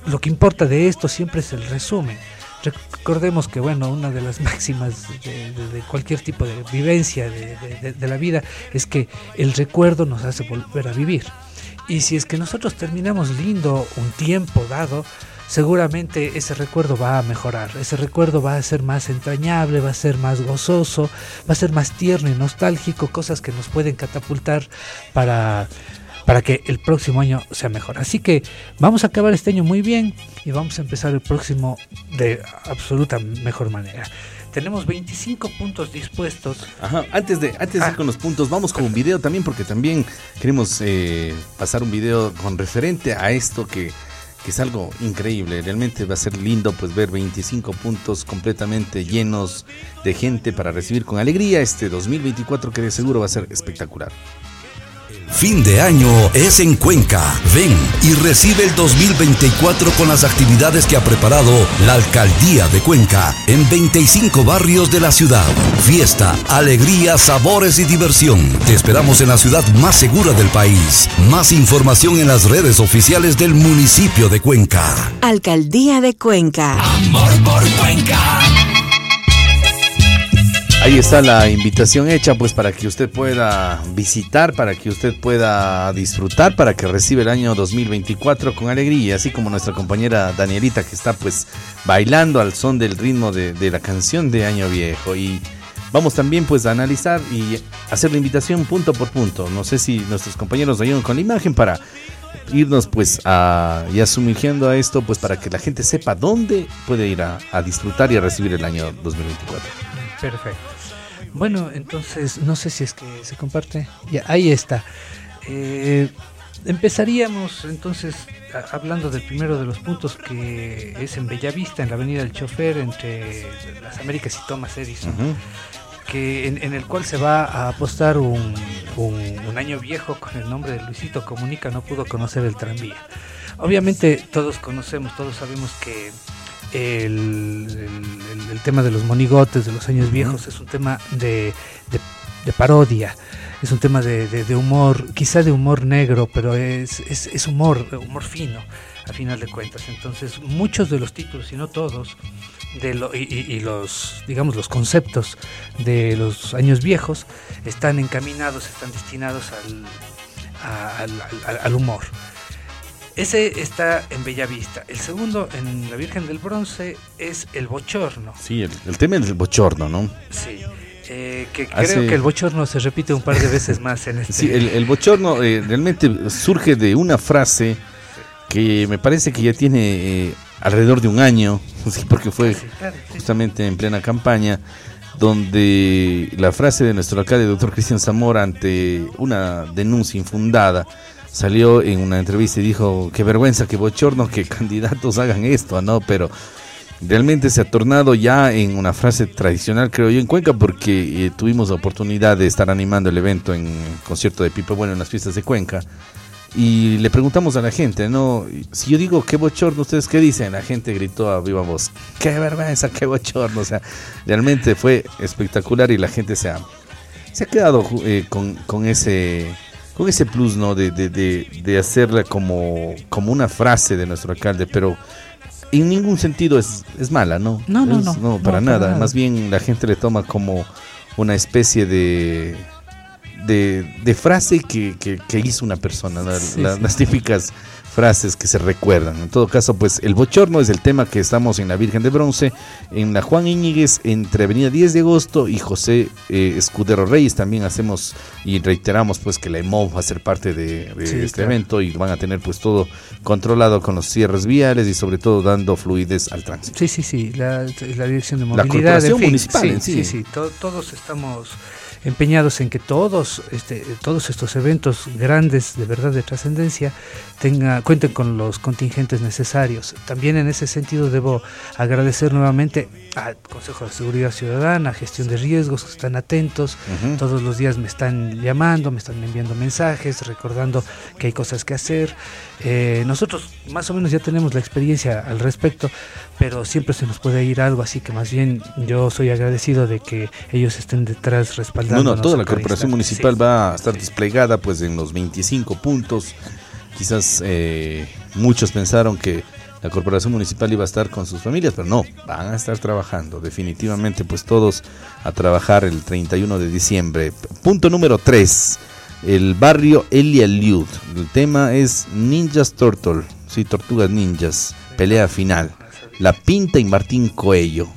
lo que importa de esto siempre es el resumen. Recordemos que, bueno, una de las máximas de, de- de cualquier tipo de vivencia de- de la vida es que el recuerdo nos hace volver a vivir. Y si es que nosotros terminamos lindo un tiempo dado, seguramente ese recuerdo va a mejorar, ese recuerdo va a ser más entrañable, va a ser más gozoso, va a ser más tierno y nostálgico, cosas que nos pueden catapultar para, para que el próximo año sea mejor. Así que vamos a acabar este año muy bien y vamos a empezar el próximo de absoluta mejor manera. Tenemos 25 puntos dispuestos. Ajá, antes de, antes de ir con los puntos, vamos con un video también, porque también queremos eh, pasar un video con referente a esto que, que es algo increíble. Realmente va a ser lindo pues ver 25 puntos completamente llenos de gente para recibir con alegría este 2024 que de seguro va a ser espectacular. Fin de año es en Cuenca. Ven y recibe el 2024 con las actividades que ha preparado la Alcaldía de Cuenca en 25 barrios de la ciudad. Fiesta, alegría, sabores y diversión. Te esperamos en la ciudad más segura del país. Más información en las redes oficiales del municipio de Cuenca. Alcaldía de Cuenca. Amor por Cuenca. Ahí está la invitación hecha pues para que usted pueda visitar, para que usted pueda disfrutar, para que reciba el año 2024 con alegría, así como nuestra compañera Danielita que está pues bailando al son del ritmo de, la canción de Año Viejo y vamos también pues a analizar y hacer la invitación punto por punto. No sé si nuestros compañeros ayudan con la imagen para irnos pues a, ya sumergiendo a esto pues para que la gente sepa dónde puede ir a disfrutar y a recibir el año 2024. Perfecto. Bueno, entonces, no sé si es que se comparte. Ya, ahí está. Eh, empezaríamos entonces a- hablando del primero de los puntos que es en Bellavista, en la Avenida del Chofer, entre las Américas y Thomas Edison. que en, en el cual se va a apostar un, un- un año viejo con el nombre de Luisito Comunica, no pudo conocer el tranvía. Obviamente todos conocemos, todos sabemos que el, el- el- el tema de los monigotes, de los años viejos, es un tema de, de- de parodia, es un tema de, humor, quizá de humor negro, pero es, es, es humor, humor fino, a final de cuentas. Entonces, muchos de los títulos, y no todos, de lo- y, y- y los, digamos, los conceptos de los años viejos están encaminados, están destinados al, a- al- al- al humor. Ese está en Bellavista. El segundo, en la Virgen del Bronce, es el bochorno. Sí, el, el tema es el bochorno, ¿no? Sí. Eh, que Hace- creo que el bochorno se repite un par de veces más en este. Sí, el, el bochorno eh, realmente surge de una frase que me parece que ya tiene eh, alrededor de un año, porque fue claro, sí. justamente en plena campaña, donde la frase de nuestro alcalde, doctor Cristian Zamora, ante una denuncia infundada, salió en una entrevista y dijo, qué vergüenza, qué bochorno que candidatos hagan esto, ¿no? Pero realmente se ha tornado ya en una frase tradicional, creo yo, en Cuenca, porque eh, tuvimos la oportunidad de estar animando el evento en concierto de Pipe Bueno en las fiestas de Cuenca. Y le preguntamos a la gente, ¿no? Si yo digo qué bochorno, ¿ustedes qué dicen? La gente gritó a viva voz, qué vergüenza, qué bochorno. O sea, realmente fue espectacular y la gente se ha, se ha quedado eh, con, con ese con ese plus, ¿no? De, de, de, de hacerla como, como una frase de nuestro alcalde, pero en ningún sentido es, es mala, ¿no? No, no, Es- no. para No, para nada. nada. Más bien la gente le toma como una especie de de, de frase que, que- que hizo una persona, La- sí. las típicas frases que se recuerdan. En todo caso, pues el bochorno es el tema que estamos en la Virgen de Bronce, en la Juan Íñiguez, entre Avenida 10 de Agosto y José eh, Escudero Reyes. También hacemos y reiteramos pues que la EMOV va a ser parte de, de Sí, este claro. evento y van a tener pues todo controlado con los cierres viales y sobre todo dando fluidez al tránsito. Sí, sí, sí, la, la dirección de La movilidad. corporación en fin, municipal sí, en sí. sí, sí, to- todos estamos empeñados en que todos, este, todos estos eventos grandes, de verdad de trascendencia, tenga, cuenten con los contingentes necesarios. También en ese sentido debo agradecer nuevamente al Consejo de Seguridad Ciudadana, Gestión de Riesgos, que están atentos, todos los días me están llamando, me están enviando mensajes, recordando que hay cosas que hacer. Eh, nosotros más o menos ya tenemos la experiencia al respecto, pero siempre se nos puede ir algo, así que más bien yo soy agradecido de que ellos estén detrás No, respaldando. no, toda la corporación municipal va a estar desplegada pues en los 25 puntos. Quizás eh, muchos pensaron que la corporación municipal iba a estar con sus familias, pero no, van a estar trabajando. Definitivamente pues todos a trabajar el 31 de diciembre. Punto número 3, el barrio Elia Liud. El tema es Ninjas Turtle, sí, Tortugas Ninjas, pelea final. La Pinta y Martín Coello.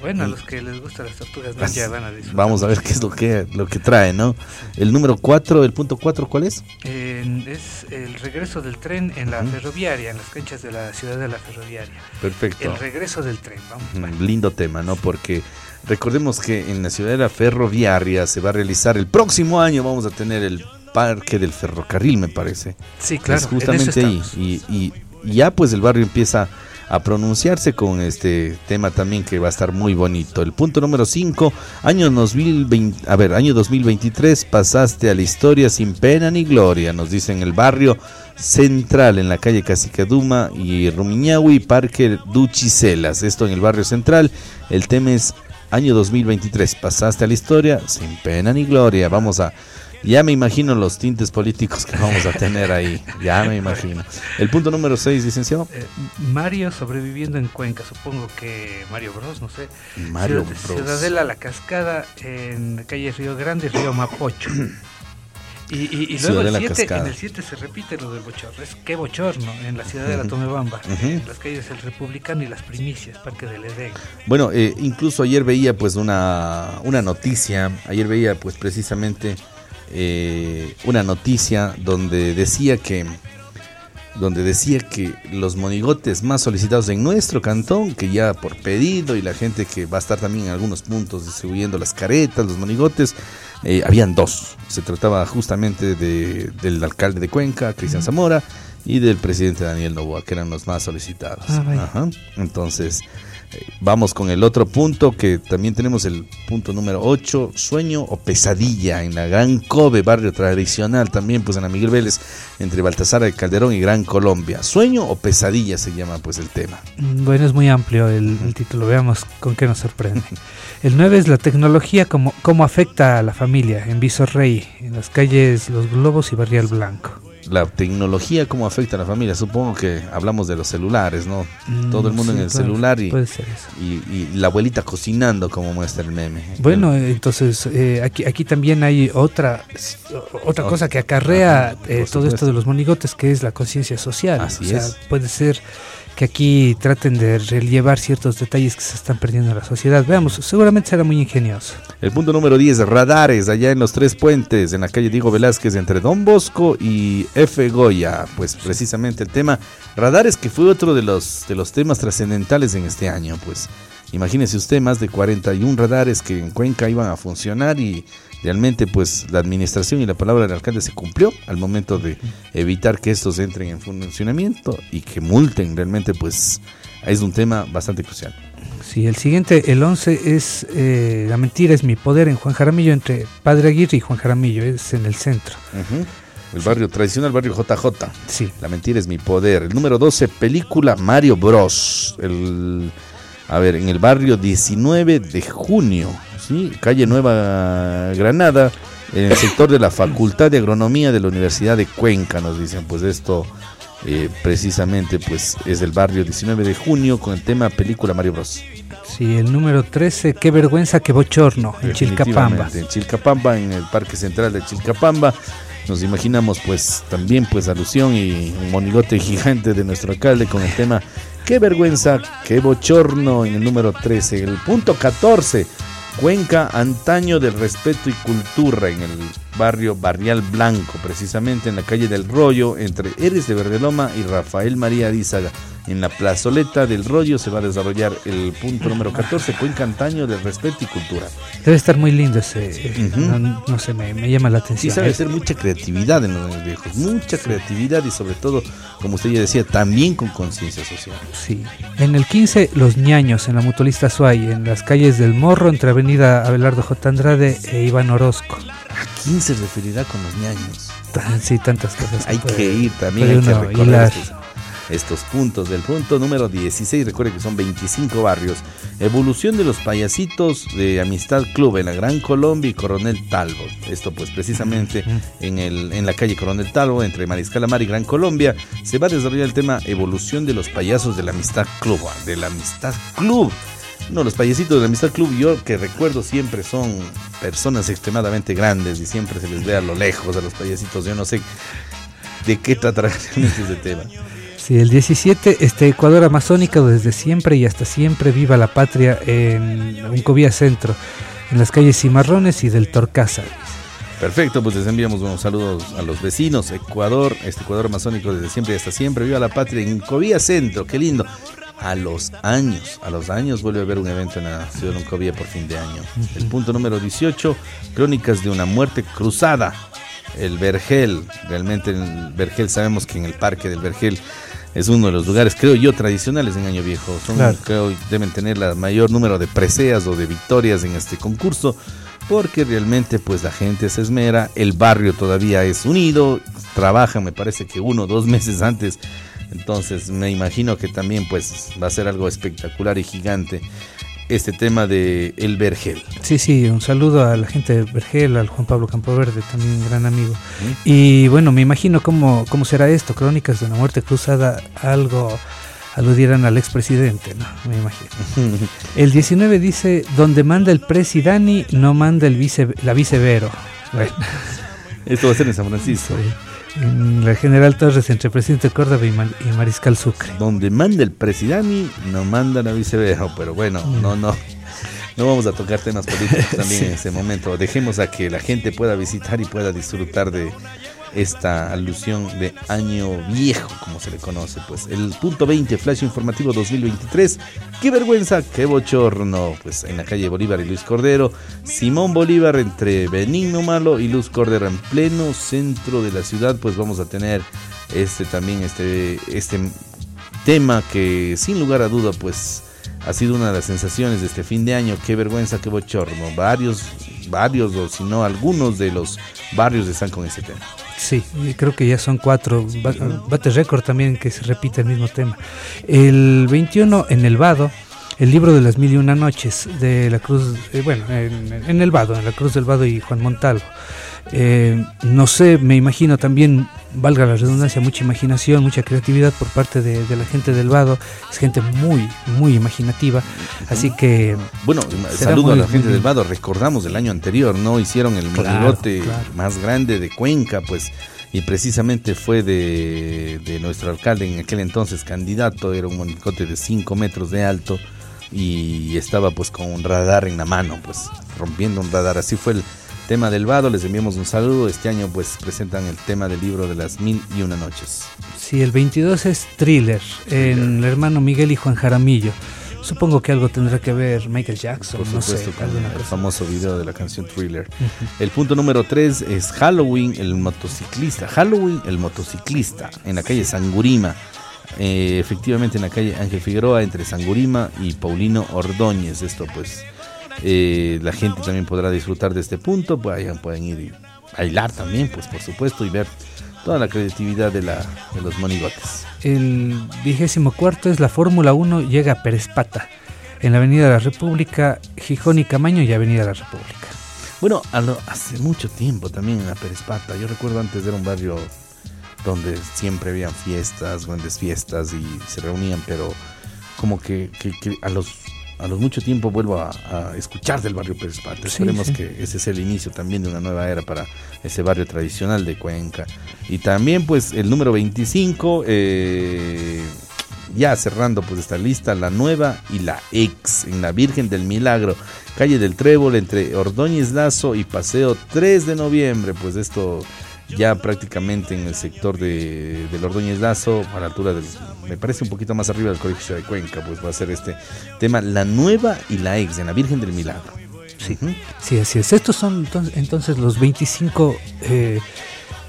Bueno, a los que les gustan las tortugas ninja van a disfrutar. Vamos a ver qué es lo que, lo que trae, ¿no? El número 4, el punto 4, ¿cuál es? Es el regreso del tren en la ferroviaria, en las canchas de la ciudad de la ferroviaria. Perfecto. El regreso del tren, vamos. Mm, Lindo tema, ¿no? Porque recordemos que en la ciudad de la ferroviaria se va a realizar el próximo año, vamos a tener el parque del ferrocarril, me parece. Sí, claro, Es justamente ahí. estamos. Y, y y ya pues el barrio empieza a pronunciarse con este tema también que va a estar muy bonito. El punto número 5, año 2020, a ver, año 2023 pasaste a la historia sin pena ni gloria, nos dice en el barrio central en la calle Casicaduma y Rumiñahui, Parque Duchicelas, esto en el barrio central. El tema es año 2023, pasaste a la historia sin pena ni gloria. Vamos a ya me imagino los tintes políticos que vamos a tener ahí. Ya me imagino. El punto número 6, licenciado. Eh, Mario sobreviviendo en Cuenca, supongo que Mario Bros, no sé. Mario Ciudad- Bros. Ciudadela La Cascada en la calle Río Grande, Río Mapocho. Y, y- y luego el 7, Cascada. en el 7 se repite lo del bochorno. Es qué bochorno en la ciudad de la. Tomebamba, Ujú. en las calles El Republicano y Las Primicias, Parque del Edén. Bueno, eh, incluso ayer veía pues una, una noticia, ayer veía pues precisamente eh, una noticia donde decía que donde decía que los monigotes más solicitados en nuestro cantón, que ya por pedido y la gente que va a estar también en algunos puntos distribuyendo las caretas, los monigotes, eh, habían dos. Se trataba justamente de, del alcalde de Cuenca, Cristian Zamora, y del presidente Daniel Novoa, que eran los más solicitados. Ah. Ajá. Entonces, vamos con el otro punto, que también tenemos el punto número 8, sueño o pesadilla en la Gran Kobe, barrio tradicional también, pues en la Miguel Vélez, entre Baltasar de Calderón y Gran Colombia. Sueño o pesadilla se llama pues el tema. Mm, Bueno, es muy amplio el, el título, veamos con qué nos sorprende. El 9 es la tecnología, cómo, cómo afecta a la familia en Visorrey, en las calles Los Globos y Barrial Blanco. La tecnología, cómo afecta a la familia. Supongo que hablamos de los celulares, ¿no? Mm, Todo el mundo sí, en el celular y, puede ser eso. y, y la abuelita cocinando, como muestra el meme. Bueno, eh, entonces eh, aquí, aquí también hay otra otra cosa que acarrea ajá, eh, por todo esto de los monigotes, que es la conciencia social. Así o sea, es. puede ser que aquí traten de relevar ciertos detalles que se están perdiendo en la sociedad. Veamos, seguramente será muy ingenioso. El punto número 10, radares, allá en los tres puentes, en la calle Diego Velázquez, entre Don Bosco y F. Goya. Pues precisamente el tema radares, que fue otro de los, de los temas trascendentales en este año. Pues imagínese usted, más de 41 radares que en Cuenca iban a funcionar y realmente pues la administración y la palabra del alcalde se cumplió al momento de evitar que estos entren en funcionamiento y que multen. Realmente pues es un tema bastante crucial. Sí, el siguiente, el 11, es eh, La mentira es mi poder en Juan Jaramillo, entre Padre Aguirre y Juan Jaramillo, es en el centro. El barrio tradicional, barrio JJ. Sí. La mentira es mi poder. El número 12, película Mario Bros. El, a ver, en el barrio 19 de junio, ¿sí? calle Nueva Granada, en el sector de la Facultad de Agronomía de la Universidad de Cuenca, nos dicen, pues esto eh, precisamente pues es el barrio 19 de junio con el tema película Mario Bros. Sí, el número 13, qué vergüenza, qué bochorno, en Chilcapamba. En Chilcapamba, en el Parque Central de Chilcapamba. Nos imaginamos pues también pues alusión y un monigote gigante de nuestro alcalde con el tema Qué vergüenza, qué bochorno en el número 13. El punto 14, Cuenca, antaño del respeto y cultura en el barrio Barrial Blanco, precisamente en la calle del Rollo, entre Eres de Verdeloma y Rafael María Dízaga. En la plazoleta del Rollo se va a desarrollar el punto número 14, Cuenca, antaño del respeto y cultura. Debe estar muy lindo ese, no, no sé, me, me llama la Sí, atención. sabe Es- ser mucha creatividad en los viejos, mucha creatividad y sobre todo, como usted ya decía, también con conciencia social. Sí. En el 15, Los Ñaños, en la mutualista Suay, en las calles del Morro, entre Avenida Abelardo J. Andrade e Iván Orozco. ¿A quién se referirá con los ñaños? Tan- Sí, tantas cosas. Hay puede- que ir también, hay que hilar. estos, estos puntos. Del punto número 16, recuerde que son 25 barrios. Evolución de los payasitos de Amistad Club en la Gran Colombia y Coronel Talbot. Esto pues precisamente en, el, en la calle Coronel Talbot, entre Mariscal Amar y Gran Colombia, se va a desarrollar el tema Evolución de los payasos de la Amistad Club. ah, De la Amistad Club. No, los payasitos de la Amistad Club, yo que recuerdo siempre son personas extremadamente grandes y siempre se les ve a lo lejos a los payasitos. Yo no sé de qué tratará ese tema. Sí, el 17, este Ecuador amazónico desde siempre y hasta siempre viva la patria en Uncovía Centro, en las calles Cimarrones y del Torcaza. Perfecto, pues les enviamos unos saludos a los vecinos. Ecuador, este Ecuador amazónico desde siempre y hasta siempre. Viva la patria en Uncovía Centro, qué lindo. A los años, a los años vuelve a haber un evento en la ciudad de Uncovía por fin de año. El punto número 18, crónicas de una muerte cruzada. El Vergel, realmente en el Vergel sabemos que en el parque del Vergel es uno de los lugares, creo yo, tradicionales en Año Viejo. Son, Claro. creo, deben tener el mayor número de preseas o de victorias en este concurso, porque realmente pues la gente se esmera, el barrio todavía es unido, trabajan, me parece que uno o dos meses antes. Entonces me imagino que también pues va a ser algo espectacular y gigante este tema de el vergel. Sí, sí, un saludo a la gente de Vergel, al Juan Pablo Campoverde, también un gran amigo. Y bueno, me imagino cómo, cómo será esto, Crónicas de una muerte cruzada, algo aludieran al expresidente, ¿no? Me imagino. El 19 dice, donde manda el presidani, no manda el vice, la vicevero. Bueno. Esto va a ser en San Francisco. En la General Torres, entre presidente Córdoba y, Ma- y Mariscal Sucre. Donde manda el presidente, no manda la viceversa, pero bueno, no, no. No vamos a tocar temas políticos también Sí. en ese momento. Dejemos a que la gente pueda visitar y pueda disfrutar de esta alusión de año viejo, como se le conoce. Pues el punto 20, Flash Informativo 2023. Qué vergüenza, qué bochorno. Pues en la calle Bolívar y Luis Cordero. Simón Bolívar entre Benigno Malo y Luz Cordero en pleno centro de la ciudad. Pues vamos a tener este también, este, este tema que sin lugar a duda pues ha sido una de las sensaciones de este fin de año. Qué vergüenza, qué bochorno. Varios, varios o si no algunos de los barrios están con ese tema. Sí, creo que ya son cuatro. Ba- Bate récord también que se repite el mismo tema. El 21 en el Vado, el libro de las mil y una noches de la Cruz, eh, bueno, en, en el Vado, en la Cruz del Vado y Juan Montalvo. Eh, no sé, me imagino también, valga la redundancia, mucha imaginación, mucha creatividad por parte de, de la gente del Vado. Es gente muy, muy imaginativa. Así que. Bueno, saludo muy- a la gente del Vado. Recordamos del año anterior, ¿no? Hicieron el Claro, monigote claro. más grande de Cuenca, pues, y precisamente fue de, de nuestro alcalde en aquel entonces candidato. Era un monigote de 5 metros de alto y estaba pues con un radar en la mano, pues, rompiendo un radar. Así fue el tema del Vado. Les enviamos un saludo. Este año, pues, presentan el tema del libro de las mil y una noches. Sí, el 22 es Thriller, en el hermano Miguel y Juan Jaramillo. Supongo que algo tendrá que ver Michael Jackson, Por no supuesto, sé, con alguna el cosa. famoso video de la canción Thriller. El punto número 3 es Halloween, el motociclista. Halloween, el motociclista, en la calle Sangurima. Eh, efectivamente, en la calle Ángel Figueroa, entre Sangurima y Paulino Ordóñez. Esto, pues, eh, la gente también podrá disfrutar de este punto. Vayan, pueden ir y bailar también, pues, por supuesto, y ver toda la creatividad de, la, de los monigotes. El vigésimo cuarto es la Fórmula 1 llega a Pérez Pata, en la Avenida de la República, Gijón y Camaño y Avenida de la República. Bueno, a lo- hace mucho tiempo también en la Pérez Pata. Yo recuerdo antes era un barrio donde siempre habían fiestas, grandes fiestas y se reunían, pero como que, que- que a los a los mucho tiempo vuelvo a, a escuchar del barrio Pérez Pata. Sí, Esperemos sí. que ese sea el inicio también de una nueva era para ese barrio tradicional de Cuenca. Y también pues el número 25, eh, ya cerrando pues esta lista, la nueva y la ex en la Virgen del Milagro, calle del Trébol entre Ordóñez Lazo y Paseo 3 de noviembre, pues esto ya prácticamente en el sector de, del Ordóñez Lazo, a la altura del, me parece un poquito más arriba del Colegio de Cuenca, pues va a ser este tema, la nueva y la ex en la Virgen del Milagro. Sí, sí, así es. Estos son entonces, entonces los 25 eh,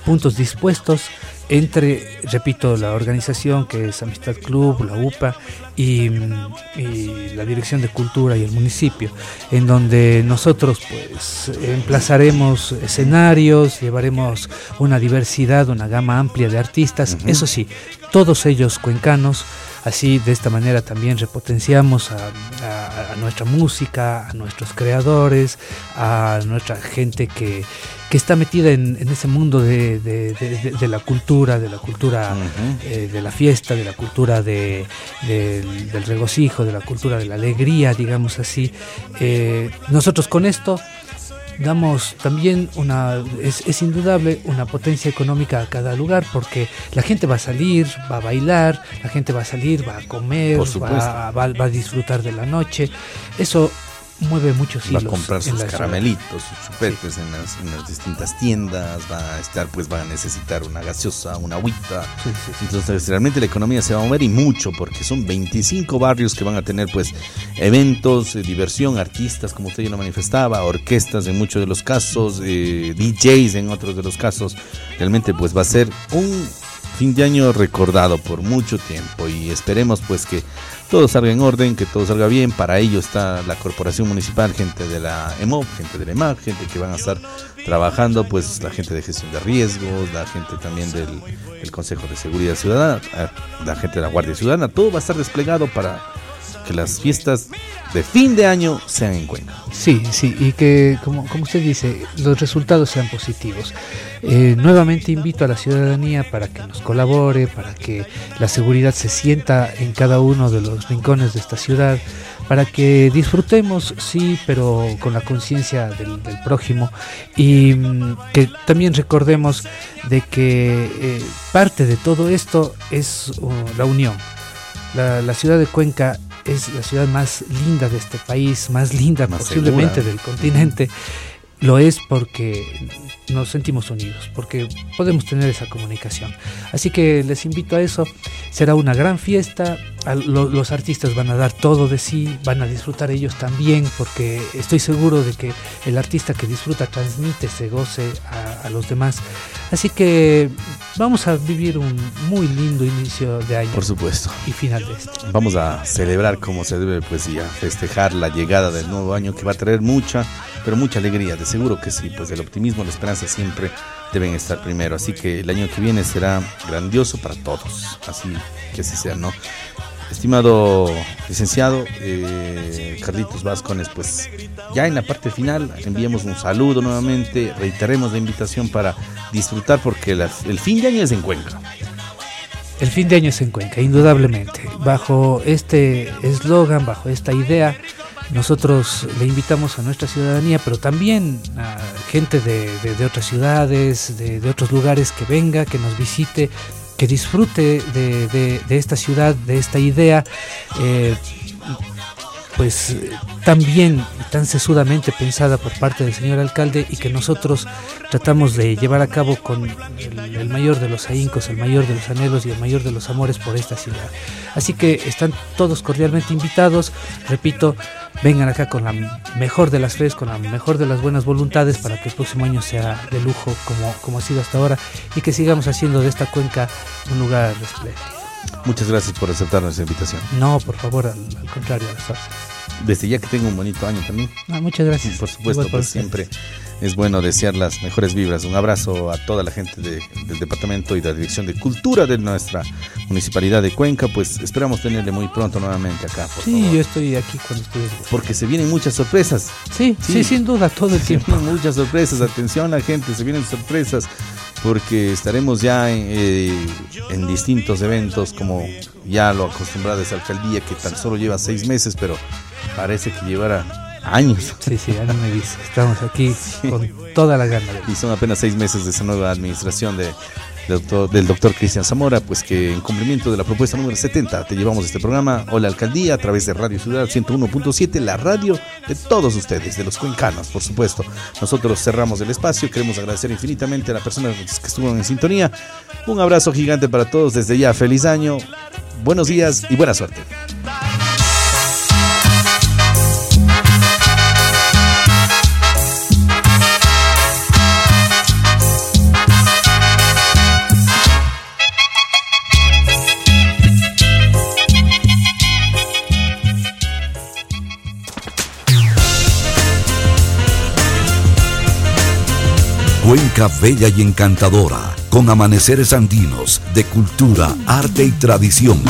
puntos dispuestos entre, repito, la organización que es Amistad Club, la UPA y, y la Dirección de Cultura y el municipio, en donde nosotros pues emplazaremos escenarios, llevaremos una diversidad, una gama amplia de artistas, eso sí, todos ellos cuencanos, Así, de esta manera también repotenciamos a, a- a nuestra música, a nuestros creadores, a nuestra gente que, que está metida en, en ese mundo de, de- de- de- de la cultura, de la cultura eh, de la fiesta, de la cultura de- del, del regocijo, de la cultura de la alegría, digamos así. Eh, nosotros con esto damos también una, es, es indudable, una potencia económica a cada lugar porque la gente va a salir, va a bailar, la gente va a salir, va a comer, va, va- va a disfrutar de la noche. Eso mueve muchos va a hilos. comprar sus ciudad. caramelitos, sus chupetes en, las, en las distintas tiendas, va a estar, pues va a necesitar una gaseosa, una agüita. Entonces realmente la economía se va a mover y mucho, porque son 25 barrios que van a tener pues eventos, eh, diversión, artistas, como usted ya lo manifestaba, orquestas en muchos de los casos, eh, DJs en otros de los casos. Realmente pues va a ser un fin de año recordado por mucho tiempo y esperemos pues que todo salga en orden, que todo salga bien. Para ello está la corporación municipal, gente de la EMOP, gente del EMAC, gente que van a estar trabajando, pues la gente de gestión de riesgos, la gente también del, del Consejo de Seguridad Ciudadana, eh, la gente de la Guardia Ciudadana, todo va a estar desplegado para que las fiestas de fin de año sean en Cuenca. Sí, sí, y que como, usted dice, los resultados sean positivos. Eh, nuevamente invito a la ciudadanía para que nos colabore, para que la seguridad se sienta en cada uno de los rincones de esta ciudad, para que disfrutemos, sí, pero con la conciencia del, prójimo y mm, que también recordemos de que eh, parte de todo esto es uh, la unión. La ciudad de Cuenca es la ciudad más linda de este país, más linda Más posiblemente segura. del continente. Lo es porque nos sentimos unidos, porque podemos tener esa comunicación. Así que les invito a eso. Será una gran fiesta. los artistas van a dar todo de sí, van a disfrutar ellos también, porque estoy seguro de que el artista que disfruta transmite ese goce a, a los demás. Así que vamos a vivir un muy lindo inicio de año. Por supuesto. Y final de este. Vamos a celebrar como se debe, pues, y a festejar la llegada del nuevo año que va a traer mucha, pero mucha alegría. De seguro que sí, pues el optimismo, la esperanza siempre deben estar primero. Así que el año que viene será grandioso para todos. Así que así sea, ¿no? Estimado licenciado eh, Carlitos Vázquez, pues ya en la parte final enviamos un saludo nuevamente, reiteremos la invitación para disfrutar porque la- el fin de año es en Cuenca. El fin de año es en Cuenca, indudablemente. Bajo este eslogan, bajo esta idea, nosotros le invitamos a nuestra ciudadanía, pero también a gente de, otras ciudades, de, otros lugares que venga, que nos visite, que disfrute de esta ciudad, de esta idea. eh, pues tan bien y tan sesudamente pensada por parte del señor alcalde y que nosotros tratamos de llevar a cabo con el, mayor de los ahíncos, el mayor de los anhelos y el mayor de los amores por esta ciudad. Así que están todos cordialmente invitados, repito, vengan acá con la mejor de las fes, con la mejor de las buenas voluntades para que el próximo año sea de lujo como, como ha sido hasta ahora y que sigamos haciendo de esta cuenca un lugar espléndido. Muchas gracias por aceptar nuestra invitación. No, por favor, al, al contrario, a. Desde ya que tengo un bonito año también. Ah, muchas gracias. Por supuesto, para pues siempre es bueno desear las mejores vibras. Un abrazo a toda la gente de- del departamento y de la Dirección de Cultura de nuestra municipalidad de Cuenca. Pues esperamos tenerle muy pronto nuevamente acá, por Sí, favor. yo estoy aquí cuando ustedes. Porque se vienen muchas sorpresas. Sí, sí, sin duda, todo el Se tiempo. vienen muchas sorpresas. Atención, la gente, se vienen sorpresas. Porque estaremos ya en, eh, en distintos eventos, como ya lo acostumbrada esa alcaldía, que tan solo lleva seis meses, pero parece que llevará años. Sí, sí, a mí me dice. Estamos aquí con toda la gana. Y son apenas seis meses de esa nueva administración de, del doctor Cristian Zamora, pues que en cumplimiento de la propuesta número 70 te llevamos este programa Hola Alcaldía a través de Radio Ciudad 101.7, la radio de todos ustedes, de los cuencanos, por supuesto. Nosotros cerramos el espacio, queremos agradecer infinitamente a las personas que estuvieron en sintonía. Un abrazo gigante para todos desde ya, feliz año, buenos días y buena suerte. Cuenca bella y encantadora, con amaneceres andinos de cultura, arte y tradición.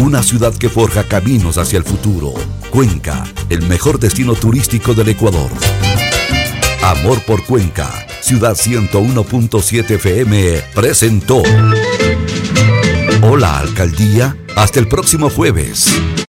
Una ciudad que forja caminos hacia el futuro. Cuenca, el mejor destino turístico del Ecuador. Amor por Cuenca, Ciudad 101.7 FM presentó. Hola, alcaldía. Hasta el próximo jueves.